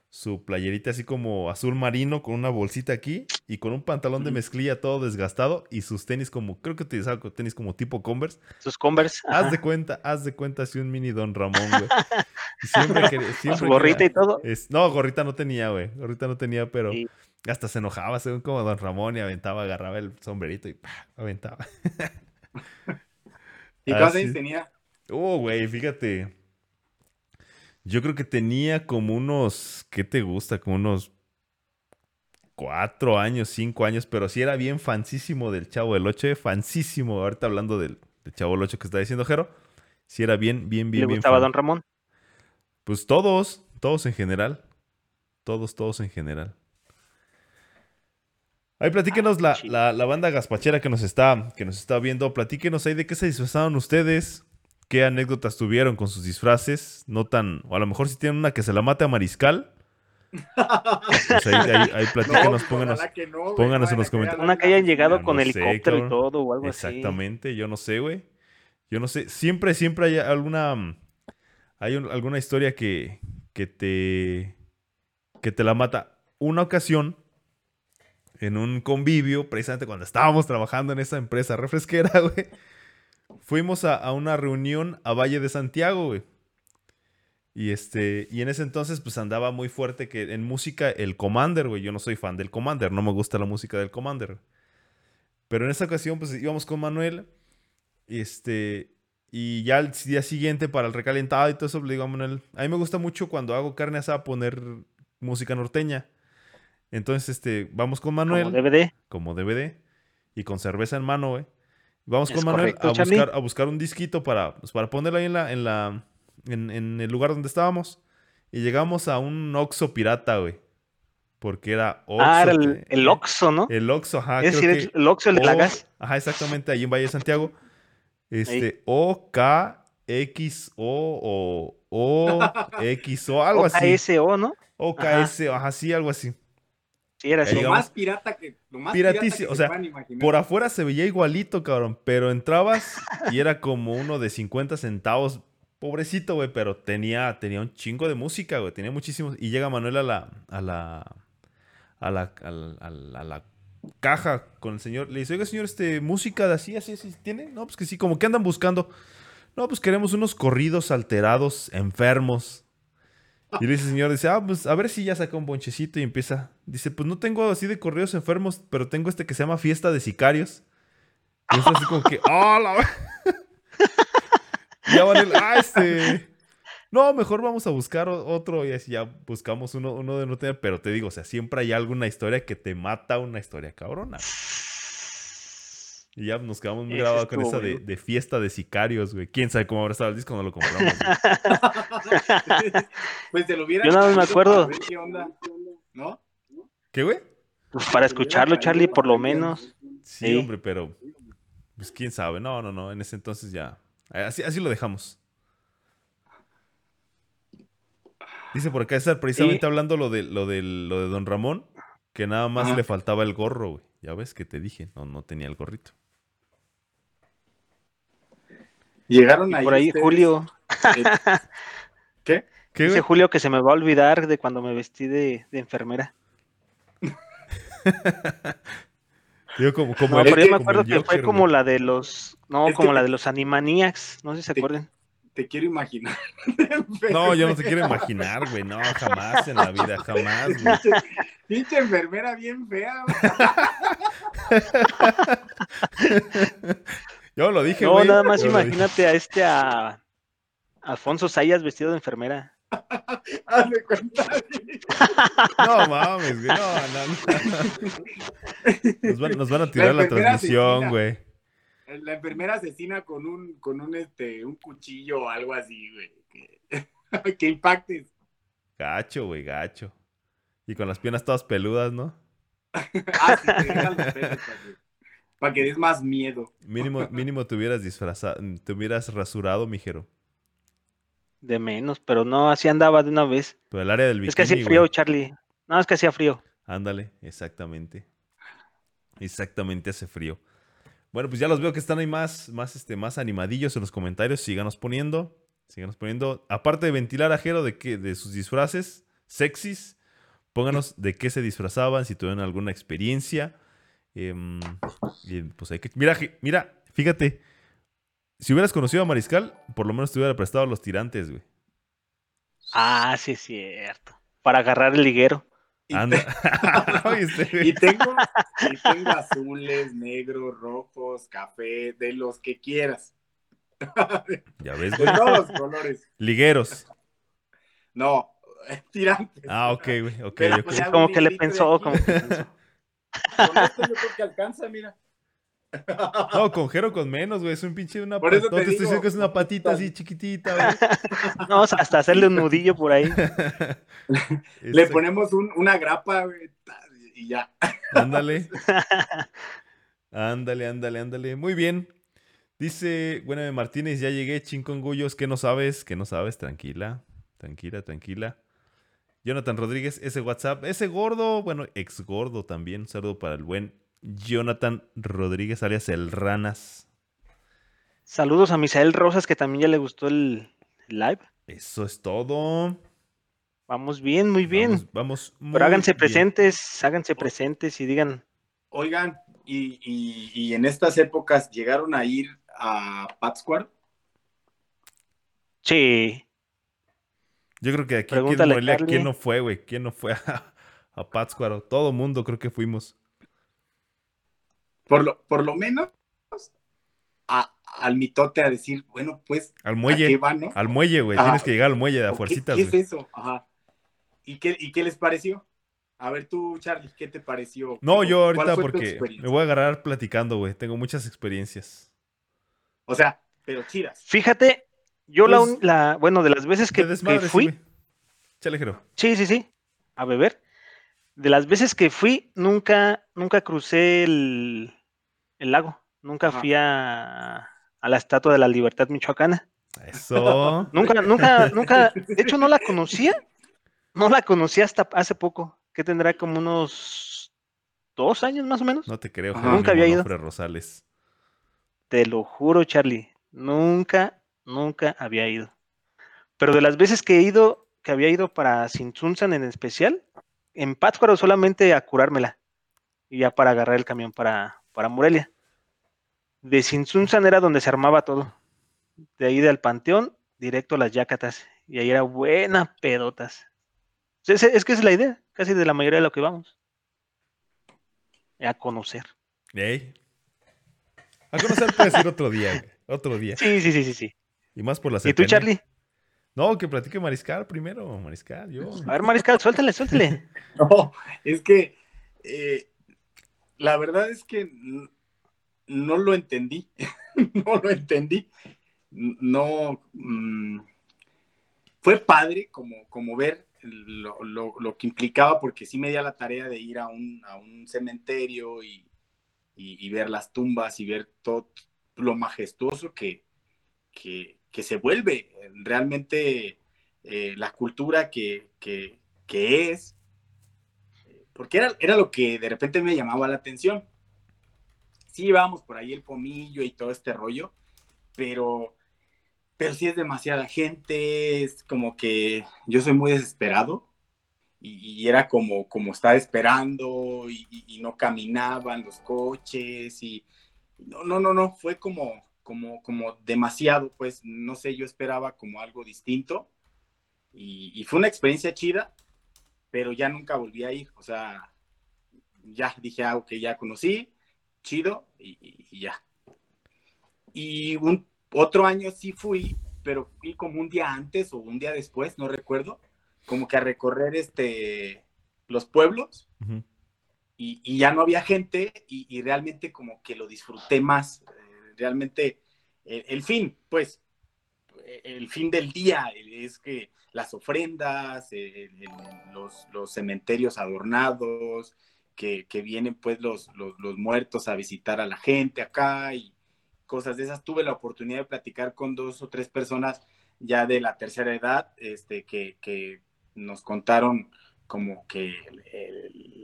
su playerita así como azul marino con una bolsita aquí y con un pantalón de mezclilla todo desgastado y sus tenis como, creo que utilizaba tenis como tipo Converse. Sus Converse. Haz ajá, de cuenta, haz de cuenta así un mini Don Ramón, güey. Y siempre que, siempre Su gorrita y todo. es- no, gorrita no tenía, güey. Gorrita no tenía, pero Sí. hasta se enojaba según como Don Ramón y aventaba, agarraba el sombrerito y ¡pah! aventaba. ¿Y cuántos tenía? Oh, güey, fíjate. Yo creo que tenía como unos, ¿qué te gusta? Como unos cuatro años, cinco años, pero sí era bien fansísimo del Chavo del Ocho, eh, fansísimo. Ahorita hablando del, del Chavo del Ocho que está diciendo Jero, sí era bien, bien, bien, Le bien gustaba fan. Don Ramón. Pues todos, todos en general. Todos, todos en general. Ahí platíquenos la, chido. la- la banda gaspachera que nos está, que nos está viendo. Platíquenos ahí de qué se disfrazaron ustedes. ¿Qué anécdotas tuvieron con sus disfraces? No tan. O a lo mejor si tienen una que se la mate a Mariscal. Pues ahí, ahí, ahí platíquenos, No, pónganos. que no, güey, pónganos en los comentarios. Una que hayan llegado no con sé, helicóptero cabrón. y todo o algo así. Exactamente, yo no sé, güey. Yo no sé. Siempre, siempre hay alguna. mm, Hay un- alguna historia que, que te. que te la mata. Una ocasión, en un convivio, precisamente cuando estábamos trabajando en esa empresa refresquera, güey. Fuimos a, a una reunión a Valle de Santiago, güey. Y este, y en ese entonces, pues andaba muy fuerte que en música el Commander, güey. Yo no soy fan del Commander, no me gusta la música del Commander. Pero en esa ocasión, pues íbamos con Manuel. Y este. Y ya el día siguiente, para el recalentado y todo eso, le digo a Manuel. A mí me gusta mucho cuando hago carne asada poner música norteña. Entonces, este, vamos con Manuel Como DVD. como DVD y con cerveza en mano, güey. Vamos con Es Manuel correcto, a buscar, a buscar un disquito para, pues, para ponerlo ahí en la, en la, en, en el lugar donde estábamos. Y llegamos a un Oxxo pirata, güey. Porque era Oxxo. ah, era el, el Oxxo, ¿no? El Oxxo, ajá. es creo decir, que- el Oxxo, el de la gas. Ajá, exactamente, ahí en Valle de Santiago. Este, O, K, X, O, o, O, X, O, algo así. OKSO, ¿no? O, K, S, ajá, sí, algo así. Sí, era así. Lo más pirata que. Lo más pirata que Piratísimo, o se sea. Por afuera se veía igualito, cabrón, pero entrabas y era como uno de 50 centavos. Pobrecito, güey, pero tenía, tenía un chingo de música, güey, tenía muchísimos. Y llega Manuel a la, a la, a la, a la, a la- a la caja con el señor. Le dice, oiga, señor, este, música de así, así, así, ¿tiene? No, pues que sí, como que andan buscando. No, pues queremos unos corridos alterados, enfermos. Y le dice el señor, dice, ah, pues a ver si ya saca un bonchecito y empieza. Dice, pues no tengo así de corridos enfermos, pero tengo este que se llama Fiesta de Sicarios. Y es así como que, ¡ah, la ver-". Y ya van el, ah, este. No, mejor vamos a buscar otro y así ya buscamos uno, uno de no tener, pero te digo, o sea, siempre hay alguna historia que te mata una historia cabrona. Y ya nos quedamos muy grabados con esa de, de fiesta de sicarios, güey. ¿Quién sabe cómo habrá estado el disco cuando lo compramos? pues te lo hubiera. Yo nada más me acuerdo. para ver ¿Qué onda? ¿No? ¿Qué, güey? Pues para escucharlo, Charlie, por lo menos. Sí, Sí. hombre, pero pues quién sabe. No, no, no. En ese entonces ya. Así, así lo dejamos. Dice por acá César, precisamente Sí. hablando lo de, lo, de, lo de Don Ramón, que nada más Ajá. le faltaba el gorro, güey. Ya ves que te dije, no, no tenía el gorrito. Llegaron ahí. por ahí ustedes, Julio, eh, ¿Qué? ¿Qué, dice? Julio que se me va a olvidar de cuando me vestí de, de enfermera. Digo, como, como No, el- pero yo me como acuerdo que fue como güey. la de los, no, Es que como la de los Animaniacs, no sé si se te- acuerdan. Te quiero imaginar. No, yo no te quiero imaginar, güey. No, jamás en la vida, jamás, güey. Pinche, enfermera bien fea. güey. Yo lo dije, No, güey. nada más yo imagínate a este a Alfonso Sayas vestido de enfermera. Haz de cuenta. No mames, güey. No, no, no. Nos van, nos van a tirar la, transmisión, güey. La enfermera asesina con un, con un, este, un cuchillo o algo así, güey. Que, que impactes. Gacho, güey, gacho. Y con las piernas todas peludas, ¿no? Ah, sí, te dejan que, para que des más miedo. Mínimo, mínimo te hubieras disfrazado, te hubieras rasurado, mijero. De menos, pero no, así andaba de una vez. Pero el área del bikini, es que hacía güey. frío, Charlie. No, es que hacía frío. Ándale, exactamente. Exactamente hace frío. Bueno, pues ya los veo que están ahí más, más, este, más animadillos en los comentarios. Síganos poniendo. Síganos poniendo. Aparte de ventilar a Jero de, qué, de sus disfraces sexys, pónganos de qué se disfrazaban, si tuvieron alguna experiencia. Em, pues hay que. Mira, mira, fíjate. Si hubieras conocido a Mariscal, por lo menos te hubiera prestado los tirantes, güey. Ah, sí es cierto. Para agarrar el liguero. Y, Anda. Y tengo, y tengo azules, negros, rojos, café, de los que quieras. ya ves, De güey. todos los colores. Ligueros. No, tirantes. Ah, ok, güey. Ok, Pero, ok. pues, Como que le de pensó, como que pensó. Con esto yo creo que alcanza, mira. No, con Jero con menos, güey. Es un pinche una Por eso patota. te estoy diciendo que es una patita así chiquitita, güey. No, hasta hacerle un nudillo por ahí. Le Este, ponemos un- una grapa, güey, y ya. Ándale. Ándale, ándale, ándale. Muy bien. Dice, bueno, Martínez, ya llegué, chincongullos. ¿Qué no sabes? ¿Qué no sabes? Tranquila, tranquila, tranquila. Jonathan Rodríguez, ese WhatsApp, ese gordo, bueno, ex gordo también. Un saludo para el buen Jonathan Rodríguez, alias el Ranas. Saludos a Misael Rosas, que también ya le gustó el live. Eso es todo. Vamos bien, muy bien. Vamos, vamos muy Pero háganse bien. presentes, háganse presentes y digan, Oigan, y, y- y en estas épocas llegaron a ir a Pátzcuaro. sí, Yo creo que aquí, aquí en Pregúntale, Morelia, Carly. ¿quién no fue, güey? ¿Quién no fue a, a Pátzcuaro? Todo mundo creo que fuimos. Por lo, por lo menos a- al mitote a decir, bueno, pues, Al ¿a qué muelle. van, no? Al muelle, güey. Tienes que llegar al muelle de a ¿O qué- fuercitas, ¿Qué, es eso? Ajá. ¿Y qué, ¿Y qué les pareció? A ver tú, Charlie, ¿qué te pareció? No, yo ¿Cuál ahorita porque me voy a agarrar platicando, güey. Tengo muchas experiencias. O sea, pero chidas. fíjate, yo la, Pues, un- la, bueno, de las veces que, que fui, güey. Chale, Jero. sí, sí, sí, a beber. De las veces que fui, nunca, nunca crucé el, el lago. Nunca fui a, a la Estatua de la Libertad Michoacana. Eso. Nunca, nunca, nunca, de hecho no la conocía. No la conocía hasta hace poco, que tendrá como unos dos años más o menos. No te creo. Jerónimo Nunca había ido. Rosales. Te lo juro, Charlie. Nunca, nunca había ido. Pero de las veces que he ido, que había ido para Sinsunzan en especial, en Pátzcuaro solamente a curármela. Y ya para agarrar el camión para, para Morelia. De Sinsunzan era donde se armaba todo. De ahí del Panteón, directo a las Yacatas. Y ahí era buena pedotas. Es, es que esa es la idea, casi de la mayoría de lo que vamos. A conocer. A conocer puedes ir otro día, güey. Otro día. Sí, sí, sí, sí, sí. Y más por la ¿Y tú, cercanía. Charlie? No, que platique Mariscal primero. Mariscal, yo. A ver, Mariscal, suéltale, suéltale. No, es que eh, la verdad es que no lo entendí. no lo entendí. No. fue padre como, como ver lo, lo- lo que implicaba, porque sí me di a la tarea de ir a un, a un cementerio y, y- ver las tumbas y ver todo lo majestuoso que, que, que se vuelve realmente eh, la cultura que- que es porque era, era lo que de repente me llamaba la atención. Sí, llevábamos por ahí el pomillo y todo este rollo, pero pero sí es demasiada gente, es como que yo soy muy desesperado y, era como, como estar esperando y, y, no caminaban los coches y no, no, no, no, fue como, como, como demasiado, pues no sé, yo esperaba como algo distinto y, fue una experiencia chida, pero ya nunca volví a ir, o sea, ya dije, algo ah, que ya conocí, chido y, ya. Y un, otro año sí fui, pero fui como un día antes o un día después, no recuerdo, como que a recorrer este, los pueblos y, ya no había gente y, realmente como que lo disfruté más. Eh, realmente el, fin, pues, el fin del día es que las ofrendas, los, cementerios adornados, que, vienen pues los, los, muertos a visitar a la gente acá y cosas de esas. Tuve la oportunidad de platicar con dos o tres personas ya de la tercera edad, este, que, que nos contaron como que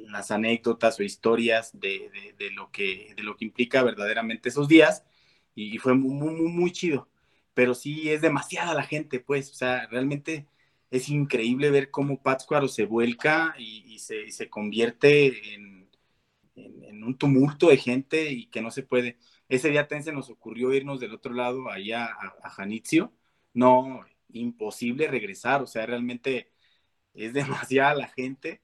las anécdotas o historias de, lo que, de lo que implica verdaderamente esos días y, fue muy, muy, muy, chido. Pero sí es demasiada la gente, pues, o sea, realmente es increíble ver cómo Pátzcuaro se vuelca y, se, se, convierte en, en, un tumulto de gente y que no se puede. Ese día también se nos ocurrió irnos del otro lado, allá a, a Janitzio. No, imposible regresar, o sea, realmente es demasiada la gente,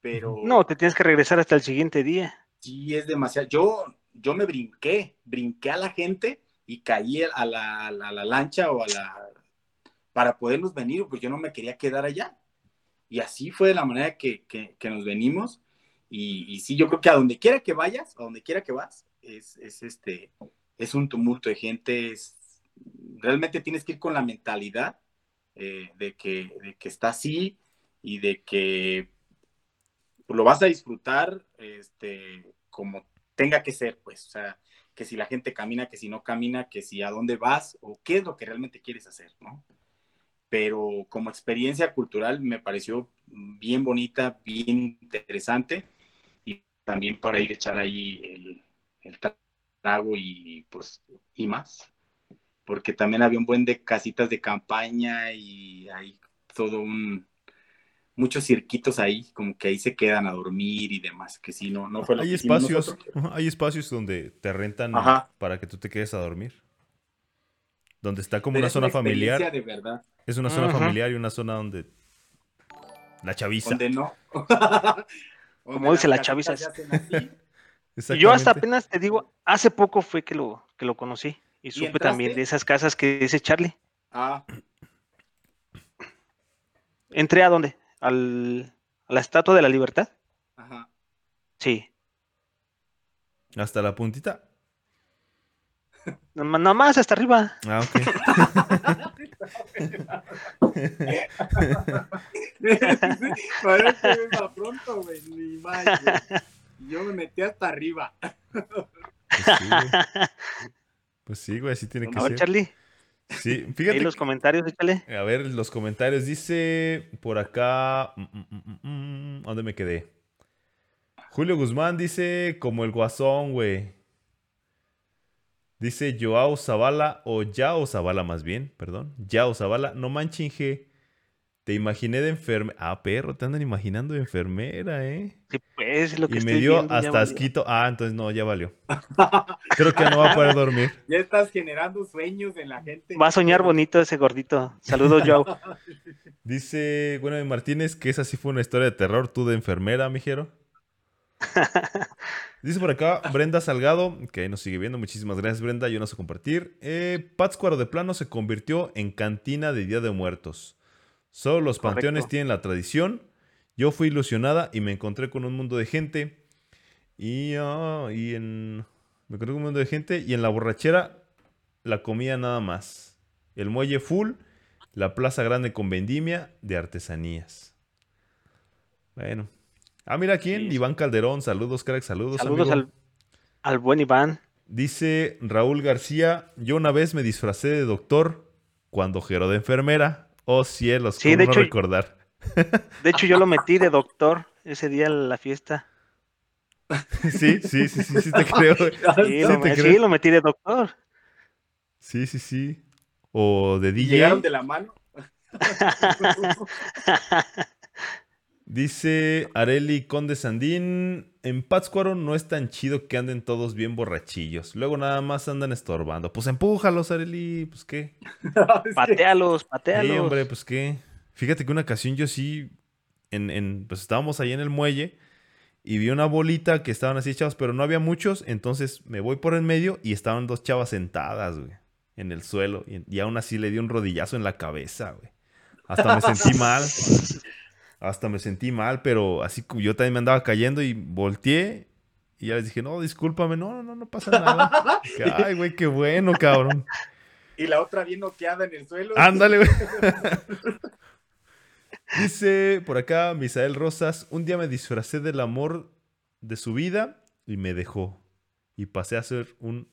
pero... No, te tienes que regresar hasta el siguiente día. Sí, es demasiado. Yo, yo me brinqué, brinqué a la gente y caí a la, lancha o a la... para podernos venir, porque yo no me quería quedar allá. Y así fue de la manera que, nos venimos. Y, sí, yo creo que a donde quiera que vayas, a donde quiera que vas, es, este, es un tumulto de gente. realmente tienes que ir con la mentalidad eh, de, que, de que está así, y de que lo vas a disfrutar este, como tenga que ser, pues, o sea, que si la gente camina, que si no camina, que si a dónde vas o qué es lo que realmente quieres hacer, ¿no? Pero como experiencia cultural me pareció bien bonita, bien interesante y también para ir a echar ahí el, el trago y pues y más, porque también había un buen de casitas de campaña y hay todo un, muchos cirquitos ahí, como que ahí se quedan a dormir y demás, que si no, no fue lo hay espacios, Hay espacios donde te rentan para que tú te quedes a dormir. Donde está como una zona familiar. De verdad. Es una zona familiar y una zona donde la chaviza. Donde no. como dice la chaviza. yo hasta apenas te digo, hace poco fue que lo, que lo conocí. Y, supe también de esas casas que dice Charlie. Ah. ¿Entré a dónde? Al, a la Estatua de la Libertad. Ajá. Sí. ¿Hasta la puntita? Nada más hasta arriba. Ah, ok. Parece que pronto, güey. Ni más, Yo me metí hasta arriba. Pues sí, güey, así tiene que ser. Charlie. Sí, fíjate. ¿Y los comentarios, échale? A ver, los comentarios. Dice por acá. Mm, mm, mm, ¿Dónde me quedé? Julio Guzmán dice como el guasón, güey. Dice Joao Zavala, o Yao Zavala más bien, perdón. Yao Zavala, no manchinje. Te imaginé de enfermera. Ah, perro, te andan imaginando de enfermera, ¿eh? Sí, pues, lo que Y me dio hasta asquito. Ah, entonces no, ya valió. Creo que no va a poder dormir. Ya estás generando sueños en la gente. Va a soñar bonito ese gordito. Saludos, Joe. Dice, bueno, de Martínez, que esa sí fue una historia de terror, tú de enfermera, mijero. Dice por acá Brenda Salgado, que nos sigue viendo. Muchísimas gracias, Brenda. Yo no sé compartir. Eh, Pátzcuaro de plano se convirtió en cantina de Día de Muertos. Solo los panteones tienen la tradición. Yo fui ilusionada y me encontré con un mundo de gente. Y, ah, y en. Me encontré con un mundo de gente. Y en la borrachera, la comida nada más. El muelle full. La plaza grande con vendimia de artesanías. Bueno. Ah, mira quién. Iván Calderón. Saludos, crack. Saludos. Saludos al, al buen Iván. Dice Raúl García. Yo una vez me disfracé de doctor cuando gero de enfermera. Oh cielos, sí, de hecho, recordar? De hecho, yo lo metí de doctor ese día en la fiesta. Sí, sí, sí, sí, sí te creo. Sí, lo, metí de doctor. Sí, sí, sí. o de DJ. Llegaron de la mano. Dice Areli Conde Sandín, en Pátzcuaro no es tan chido que anden todos bien borrachillos. Luego nada más andan estorbando. Pues empújalos, Areli, pues qué. patealos, Sí, patealos. hombre, pues qué. Fíjate que una ocasión yo sí, en, en- pues estábamos ahí en el muelle y vi una bolita que estaban así chavas, pero no había muchos, entonces me voy por el medio y estaban dos chavas sentadas, güey, en el suelo. Y, y aún así le di un rodillazo en la cabeza, güey. Hasta me sentí mal. Hasta me sentí mal, pero así como yo también me andaba cayendo y volteé y ya les dije, no, discúlpame, no, no, no, no pasa nada. Ay, güey, qué bueno, cabrón. Y la otra bien noqueada en el suelo. Ándale, güey. Dice por acá Misael Rosas, un día me disfracé del amor de su vida y me dejó. Y pasé a ser un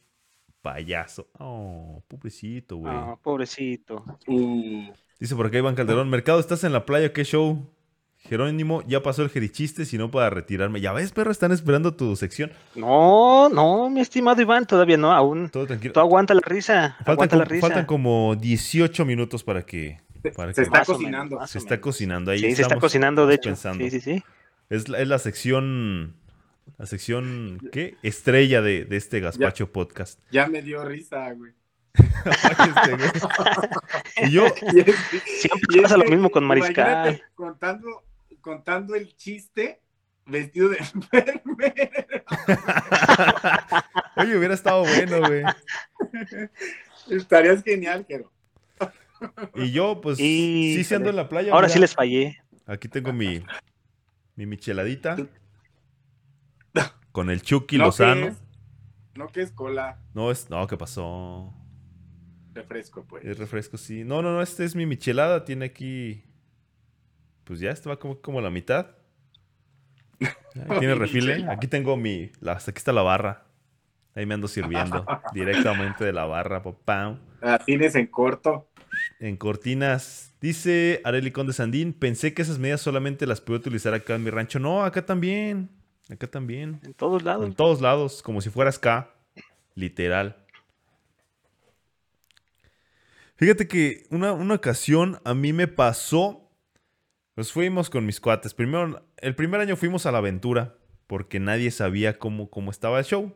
payaso. Oh, pobrecito, güey. Ah, pobrecito. Uh, Dice por acá Iván Calderón, Mercado, ¿estás en la playa? ¿Qué show? Jerónimo, ya pasó el jerichiste, si no para retirarme. Ya ves, perro, están esperando tu sección. No, no, mi estimado Iván, todavía no, aún. Todo tranquilo. Tú aguanta la risa. Faltan, aguanta la como, risa. faltan como 18 minutos para que... Para se que- está Más o cocinando. menos, se está menos. cocinando ahí. Sí, se está cocinando, de hecho. pensando. Sí, sí, sí. Es la, es la sección. La sección. ¿Qué? Estrella de, de este Gaspacho Podcast. Ya me dio risa, güey. Este, y yo. Siempre pasa lo mismo con Mariscal. Contando, contando el chiste vestido de enfermera. Oye, hubiera estado bueno, güey. Estarías genial, Jero. Y yo, pues. Y- sí, siendo en la playa. Ahora mira, sí les fallé. Aquí tengo mi. Mi micheladita. Con el Chucky no, que Lozano. es, no que es cola, No, es. No, ¿qué pasó? refresco, pues. Es refresco, sí. No, no, no, este es mi michelada. Tiene aquí. Pues ya, este va como, como la mitad. Ahí tiene refile. Aquí tengo mi. La, aquí está la barra. Ahí me ando sirviendo. directamente de la barra. pa, pam. La tienes en corto. En cortinas. Dice Areli Conde Sandín. Pensé que esas medidas solamente las puedo utilizar acá en mi rancho. No, acá también. Acá también. En todos lados. En todos lados, como si fueras acá. Literal. Fíjate que una, una ocasión a mí me pasó. Pues fuimos con mis cuates. Primero, el primer año fuimos a la aventura. Porque nadie sabía cómo, cómo estaba el show.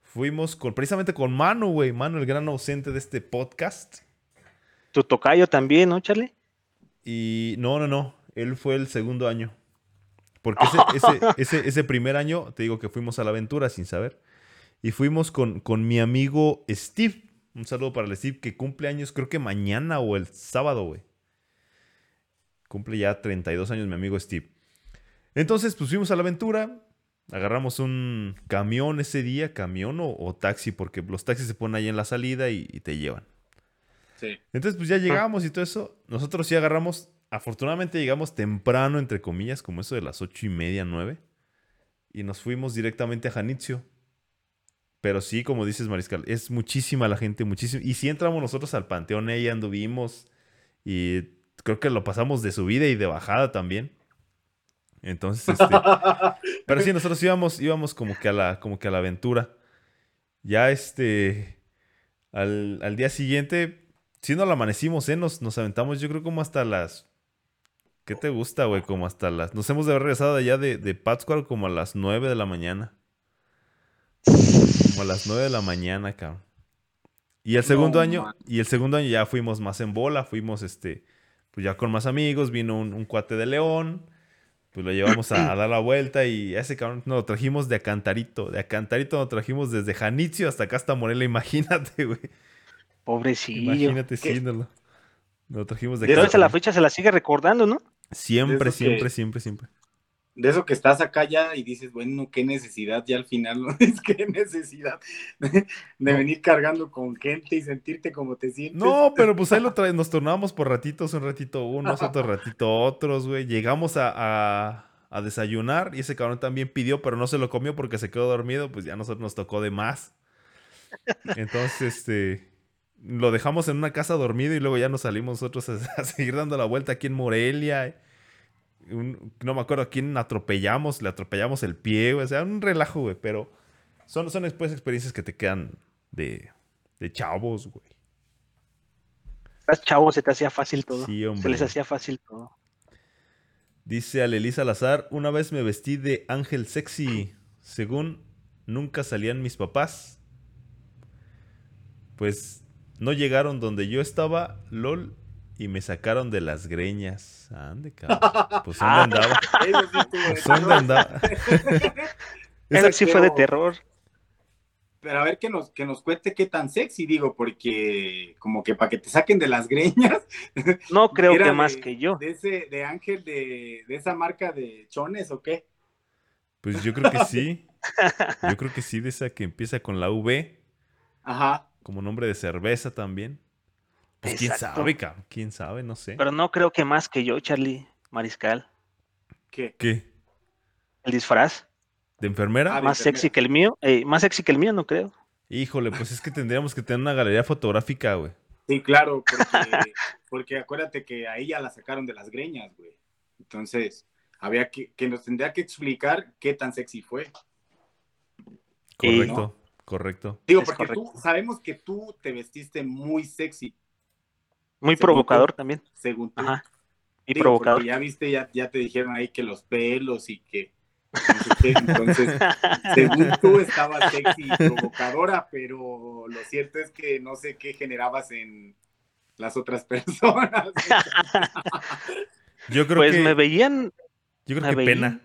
Fuimos con, precisamente con Manu, güey. Manu, el gran ausente de este podcast. Tu tocayo también, ¿no, Charlie? Y no, no, no. Él fue el segundo año. Porque ese, ese, ese, ese primer año, te digo que fuimos a la aventura sin saber. Y fuimos con, con mi amigo Steve. Un saludo para el Steve que cumple años, creo que mañana o el sábado, güey. Cumple ya 32 años mi amigo Steve. Entonces, pues fuimos a la aventura. Agarramos un camión ese día, camión o, o taxi, porque los taxis se ponen ahí en la salida y- y te llevan. Sí. Entonces, pues ya llegamos y todo eso. Nosotros sí agarramos. Afortunadamente llegamos temprano, entre comillas, como eso de las ocho y media, nueve. Y nos fuimos directamente a Janitzio. Pero sí, como dices, Mariscal, es muchísima la gente, muchísimo. Y sí entramos nosotros al panteón, ahí anduvimos. Y creo que lo pasamos de subida y de bajada también. Entonces, este. Pero sí, nosotros íbamos, íbamos como que a la, como que a la aventura. Ya este. Al, al día siguiente, si no la amanecimos, ¿eh? Nos, nos aventamos, yo creo, como hasta las. ¿Qué te gusta, güey? Como hasta las. Nos hemos de haber regresado allá de, de Pátzcuaro como a las 9 de la mañana. Como a las 9 de la mañana, cabrón. Y el segundo No, año, man. y el segundo año ya fuimos más en bola, fuimos este, pues ya con más amigos, vino un, un cuate de León, pues lo llevamos a, a dar la vuelta y a ese cabrón nos lo trajimos de Acantarito, de Acantarito nos lo trajimos desde Janitzio hasta acá hasta Morelia, imagínate, güey. Pobrecillo. Imagínate, ¿Qué? sí, nos lo, nos lo trajimos de De acá. Entonces a la fecha se la sigue recordando, ¿no? Siempre, que- siempre, siempre, siempre. De eso que estás acá ya y dices, bueno, qué necesidad ya al final, ¿no? Es que necesidad de, de No. venir cargando con gente y sentirte como te sientes. No, pero pues ahí lo trae, nos tornábamos por ratitos, un ratito unos, otro ratito otros, güey. Llegamos a, a- a desayunar y ese cabrón también pidió, pero no se lo comió porque se quedó dormido, pues ya a nosotros nos tocó de más. Entonces, este, lo dejamos en una casa dormido y luego ya nos salimos nosotros a, a seguir dando la vuelta aquí en Morelia. Un- no me acuerdo a quién atropellamos, le atropellamos el pie, güey. O sea, un relajo, güey, pero son, son después experiencias que te quedan de, de chavos, güey. estás chavo, se te hacía fácil todo. Sí, se hombre. les hacía fácil todo. Dice Alelí Salazar, una vez me vestí de ángel sexy. Según nunca salían mis papás. Pues no llegaron donde yo estaba, lol, y me sacaron de las greñas. Ande, cabrón. Pues Ah. ¿dónde andaba? Eso sí estuvo de Pues ¿dónde andaba? Eso sí fue de terror. Pero a ver que nos, que nos cuente qué tan sexy, digo, porque como que para que te saquen de las greñas. No creo que más de- que yo. De ese, de Ángel, de, de esa marca de chones o qué. Pues yo creo que sí. Yo creo que sí, de esa que empieza con la V, Ajá. como nombre de cerveza también. Pues quién Exacto. sabe, cabrón. Quién sabe, no sé. Pero no creo que más que yo, Charlie Mariscal. ¿Qué? ¿Qué? El disfraz. ¿De enfermera? Ah, de Más sexy que el mío. eh, más sexy que el mío, no creo. Híjole, pues es que tendríamos que tener una galería fotográfica, güey. Sí, claro, porque, porque acuérdate que ahí ya la sacaron de las greñas, güey. Entonces, había que, que nos tendría que explicar qué tan sexy fue. Correcto, correcto. Digo, Es porque correcto. tú, sabemos que tú te vestiste muy sexy, Muy Según provocador tú. también. según tú. Ajá. Y Digo, provocador. porque ya viste, ya, ya te dijeron ahí que los pelos y que... no. Entonces, según tú estabas sexy y provocadora, pero lo cierto es que no sé qué generabas en las otras personas. Yo creo Pues que, me veían. yo creo que veían- pena.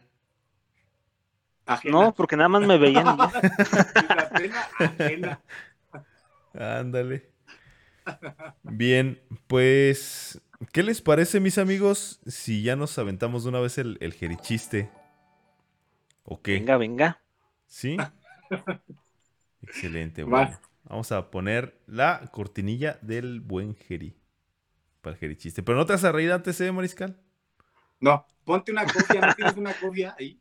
Ajena. No, porque nada más me veían. ya. La pena ajena. Ándale. Bien, pues, ¿qué les parece, mis amigos, si ya nos aventamos de una vez el, el jerichiste? ¿O qué? Venga, venga. ¿Sí? Excelente, Va. bueno. Vamos a poner la cortinilla del buen Jeri. Para el jerichiste. Pero no te vas a reír antes, ¿eh, Mariscal? No, ponte una copia, ¿no tienes una copia ahí?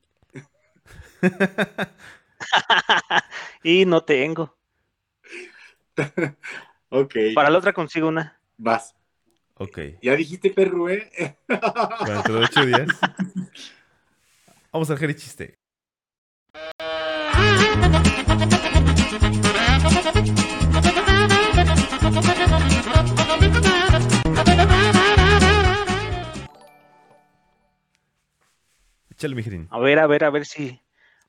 Y no tengo. Ok, Para la otra consigo una. vas. Ok. Ya dijiste ¿eh? Dentro de ocho días. Vamos al jerichiste. Échale, mi Jerín. A ver, a ver, a ver si.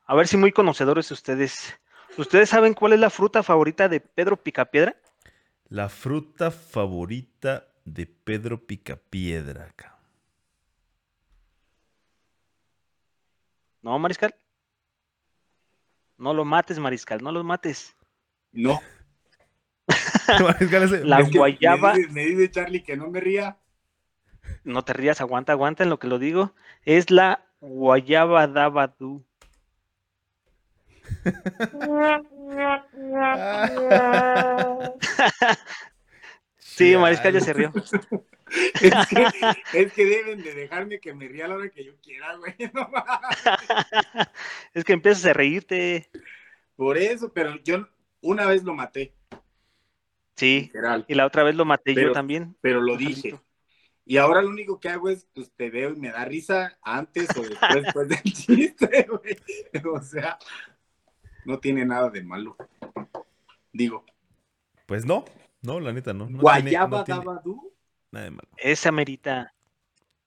A ver si muy conocedores ustedes. ¿Ustedes saben cuál es la fruta favorita de Pedro Picapiedra? La fruta favorita de Pedro Picapiedra. ca. ¿No, Mariscal? No lo mates, Mariscal, no lo mates. No. Mariscal, ese- La Es guayaba- Me dice, me dice Charlie que no me ría. No te rías, aguanta, aguanta en lo que lo digo. Es la guayaba dabadú. Sí, Mariscal ya se rió. Es que, es que deben de dejarme que me ría a la hora que yo quiera, güey. No. Es que empiezas a reírte. Por eso, pero yo una vez lo maté, Sí, literal, y la otra vez lo maté yo también. pero lo dije. Y ahora lo único que hago es, pues te veo y me da risa antes o después, después del chiste, güey. O sea, no tiene nada de malo. Digo, Pues no, no, la neta, no. no tiene- guayaba no tiene dabadú. nada de malo. Esa merita.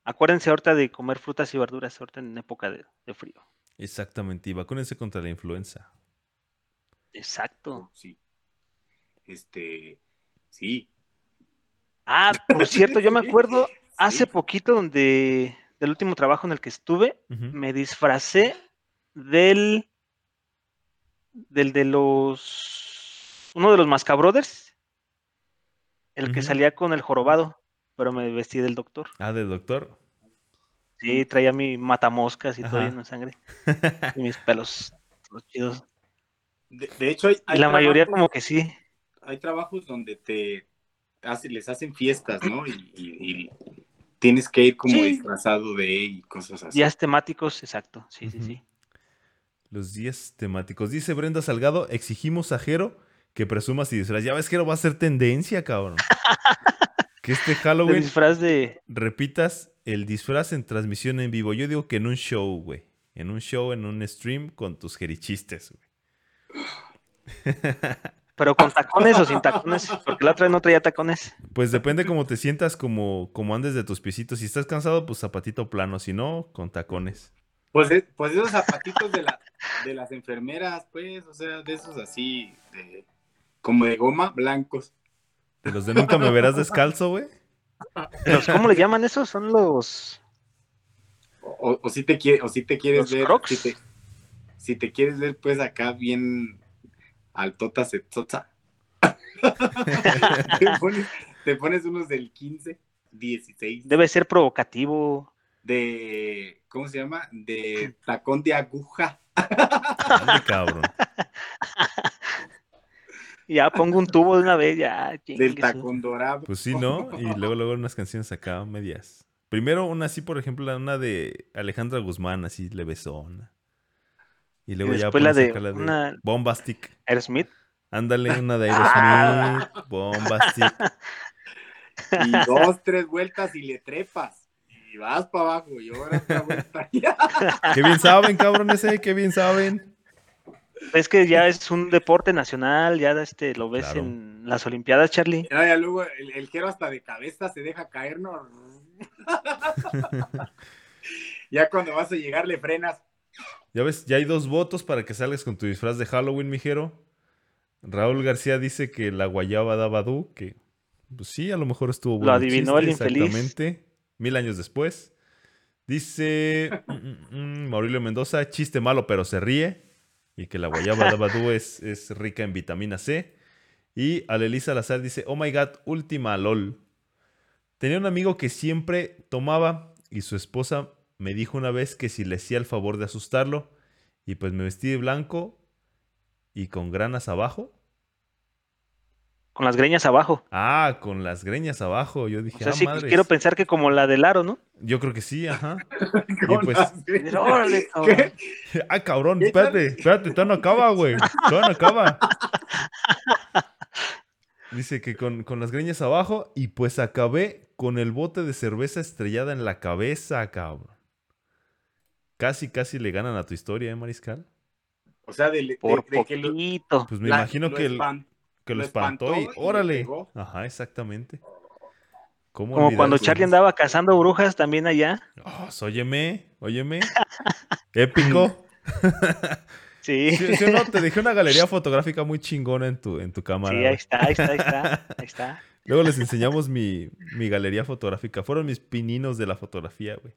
Acuérdense ahorita de comer frutas y verduras ahorita en época de, de frío. Exactamente, y vacúnense contra la influenza. Exacto. Sí. Este, sí. Ah, por cierto, yo me acuerdo hace poquito donde del último trabajo en el que estuve, me disfracé del del de los uno de los Mascabrothers, el que salía con el jorobado, pero me vestí del doctor. Ah, del doctor. Sí, traía mi matamoscas y todo Ajá. lleno de sangre y mis pelos los chidos. De, de hecho, hay, la mayoría como que sí. hay trabajos donde te hace- les hacen fiestas, ¿no? Y, y- y tienes que ir como Sí. disfrazado de y cosas así. Días temáticos, exacto. Sí, sí, sí. Los días temáticos. Dice Brenda Salgado, exigimos a Jero que presuma si disfraz. Ya ves, Jero va a ser tendencia, cabrón. que este Halloween disfraz de repitas el disfraz en transmisión en vivo. Yo digo que en un show, güey. En un show, en un stream con tus jerichistes, güey. Pero con tacones o sin tacones, porque la otra vez no traía tacones. Pues depende cómo te sientas, como, como andes de tus piecitos. Si estás cansado, pues zapatito plano. Si no, con tacones. Pues, e- pues esos zapatitos de, la, de las enfermeras, pues, o sea, de esos así, de, como de goma, blancos. De los de nunca me verás descalzo, güey. Los, ¿Cómo le llaman esos? Son los. O, o si te, quiere, o si te quieres ¿Los ver, Crocs? si te, si te quieres ver, pues acá bien altota, sexota. te, pones, te pones unos del 15, 16, Debe ser provocativo. de, ¿cómo se llama? De tacón de aguja. Ande, cabrón. Ya pongo un tubo de una vez, ya. Del tacón dorado. Pues sí, ¿no? Y luego, luego unas canciones acá, medias. Primero una así, por ejemplo, una de Alejandra Guzmán, así levesona. Y luego Y ya la de la de una- Bombastic. Aerosmith. Ándale, una de Ah. Aerosmith, Bombastic. Y dos, tres vueltas y le trepas. Y vas para abajo y ahora. Qué bien saben, cabrón ese, qué bien saben. Es que ya es un deporte nacional, ya este lo ves Claro. en las Olimpiadas, Charlie. Ya, ya luego el, el Jero hasta de cabeza se deja caer, ¿no? ya cuando vas a llegar le frenas. Ya ves, ya hay dos votos para que salgas con tu disfraz de Halloween, mijero. Raúl García dice que la guayaba da Badú, que pues sí, a lo mejor estuvo bueno. adivinó el infeliz. Exactamente. Mil años después. Dice mm, mm, mm, Maurilio Mendoza, chiste malo, pero se ríe. Y que la guayaba da Badú es, es rica en vitamina C. Y Alelisa Lazar dice, oh my god, última LOL. Tenía un amigo que siempre tomaba y su esposa me dijo una vez que si le hacía el favor de asustarlo y pues me vestí de blanco y con granas abajo. Con las greñas abajo. Ah, con las greñas abajo. Yo dije, O sea, ah, sí, madres". quiero pensar que como la del aro, ¿no? Yo creo que sí, ajá. Y pues. Órale, cabrón. Ah, cabrón, ¿Qué espérate, espérate, todavía no acaba, güey. Todavía no acaba. Dice que con, con las greñas abajo y pues acabé con el bote de cerveza estrellada en la cabeza, cabrón. Casi, casi le ganan a tu historia, ¿eh, Mariscal? O sea, de, de- Por de que lo- poquito. Pues me la- imagino lo que, el, que lo lo espantó, espantó y y le órale. Ajá, exactamente. ¿Cómo Como cuando? Charlie andaba cazando brujas también allá. Oh, óyeme, óyeme. Épico. Sí. Sí, sí o no, te dejé una galería fotográfica muy chingona en tu, en tu cámara. Sí, ahí está, ahí está, ahí está, ahí está. Luego les enseñamos mi, mi galería fotográfica. Fueron mis pininos de la fotografía, güey.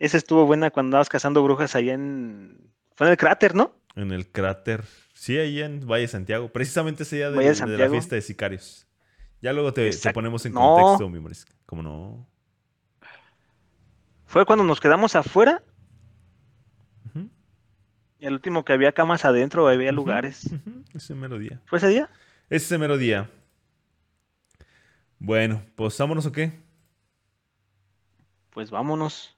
Esa estuvo buena cuando andabas cazando brujas allá en... Fue en el cráter, ¿no? En el cráter. Sí, ahí en Valle Santiago. Precisamente ese día de, la fiesta de sicarios. Ya luego te, ponemos en No. contexto, mi. ¿Cómo no? Fue cuando nos quedamos afuera y el último que había camas adentro, había lugares. Ese mero día. ¿Fue ese día? Ese mero día. Bueno, pues vámonos o qué? Pues vámonos.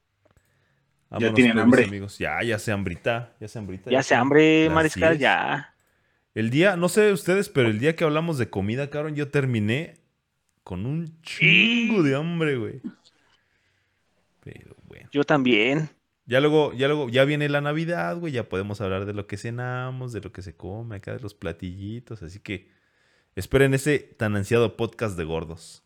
Vámonos, tienen pues, hambre. amigos. Ya, ya se hambrita. Ya se hambrita. Ya se son hambre, Mariscal, 10. ya. El día, no sé ustedes, pero el día que hablamos de comida, cabrón, yo terminé con un chingo de hambre, güey. Pero bueno. Yo también. Ya luego, ya luego, ya viene la Navidad, güey. Ya podemos hablar de lo que cenamos, de lo que se come acá, de los platillitos. Así que esperen ese tan ansiado podcast de gordos.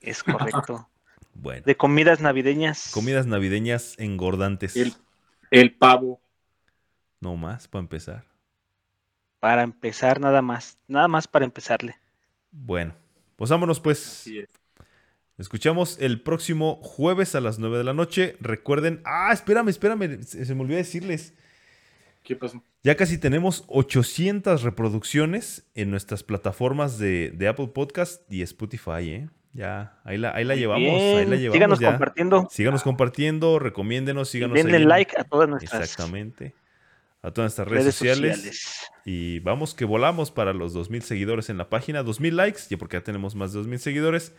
Es correcto. Bueno, De comidas navideñas. comidas navideñas engordantes. El, el pavo. No más, para empezar. Para empezar, nada más. Nada más para empezarle. Bueno, pues vámonos pues. Así es. Escuchamos el próximo jueves a las 9 de la noche. Recuerden. Ah, espérame, espérame. Se, se me olvidó decirles. ¿Qué pasó? Ya casi tenemos 800 reproducciones en nuestras plataformas de, de Apple Podcast y Spotify, ¿eh? Ya, ahí la, ahí la llevamos. Ahí la llevamos. Síganos ya. compartiendo. Síganos compartiendo, recomiéndenos, Y síganos denle ahí like a todas nuestras Exactamente. A todas nuestras redes, redes sociales. sociales. Y vamos que volamos para los 2000 seguidores en la página. 2000 likes, ya porque ya tenemos más de 2000 seguidores.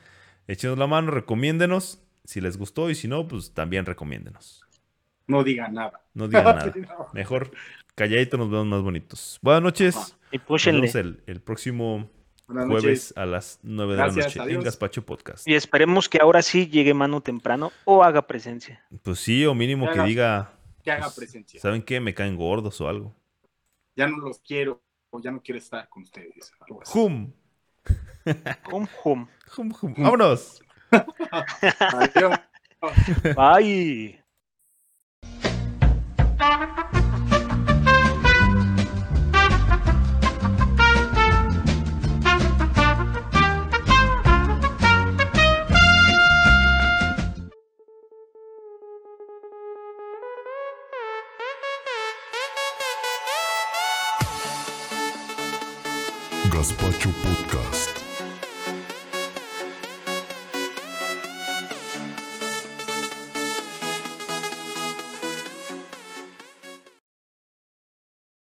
Échenos la mano, recomiéndenos. Si les gustó y si no, pues también recomiéndenos. No diga nada. No digan nada. No. Mejor calladito nos vemos más bonitos. Buenas noches. Y Nos vemos el, el próximo Buenas. Jueves a las 9 de la noche en Gaspacho Podcast. Y esperemos que ahora sí llegue mano temprano o haga presencia. Pues sí, o mínimo que, diga. Que haga pues, presencia. ¿Saben qué? Me caen gordos o algo. Ya no los quiero o ya no quiero estar con ustedes. Algo así. Hum. hum, hum. Hum, hum. Vámonos. Adiós. Bye. Rádio é Podcast.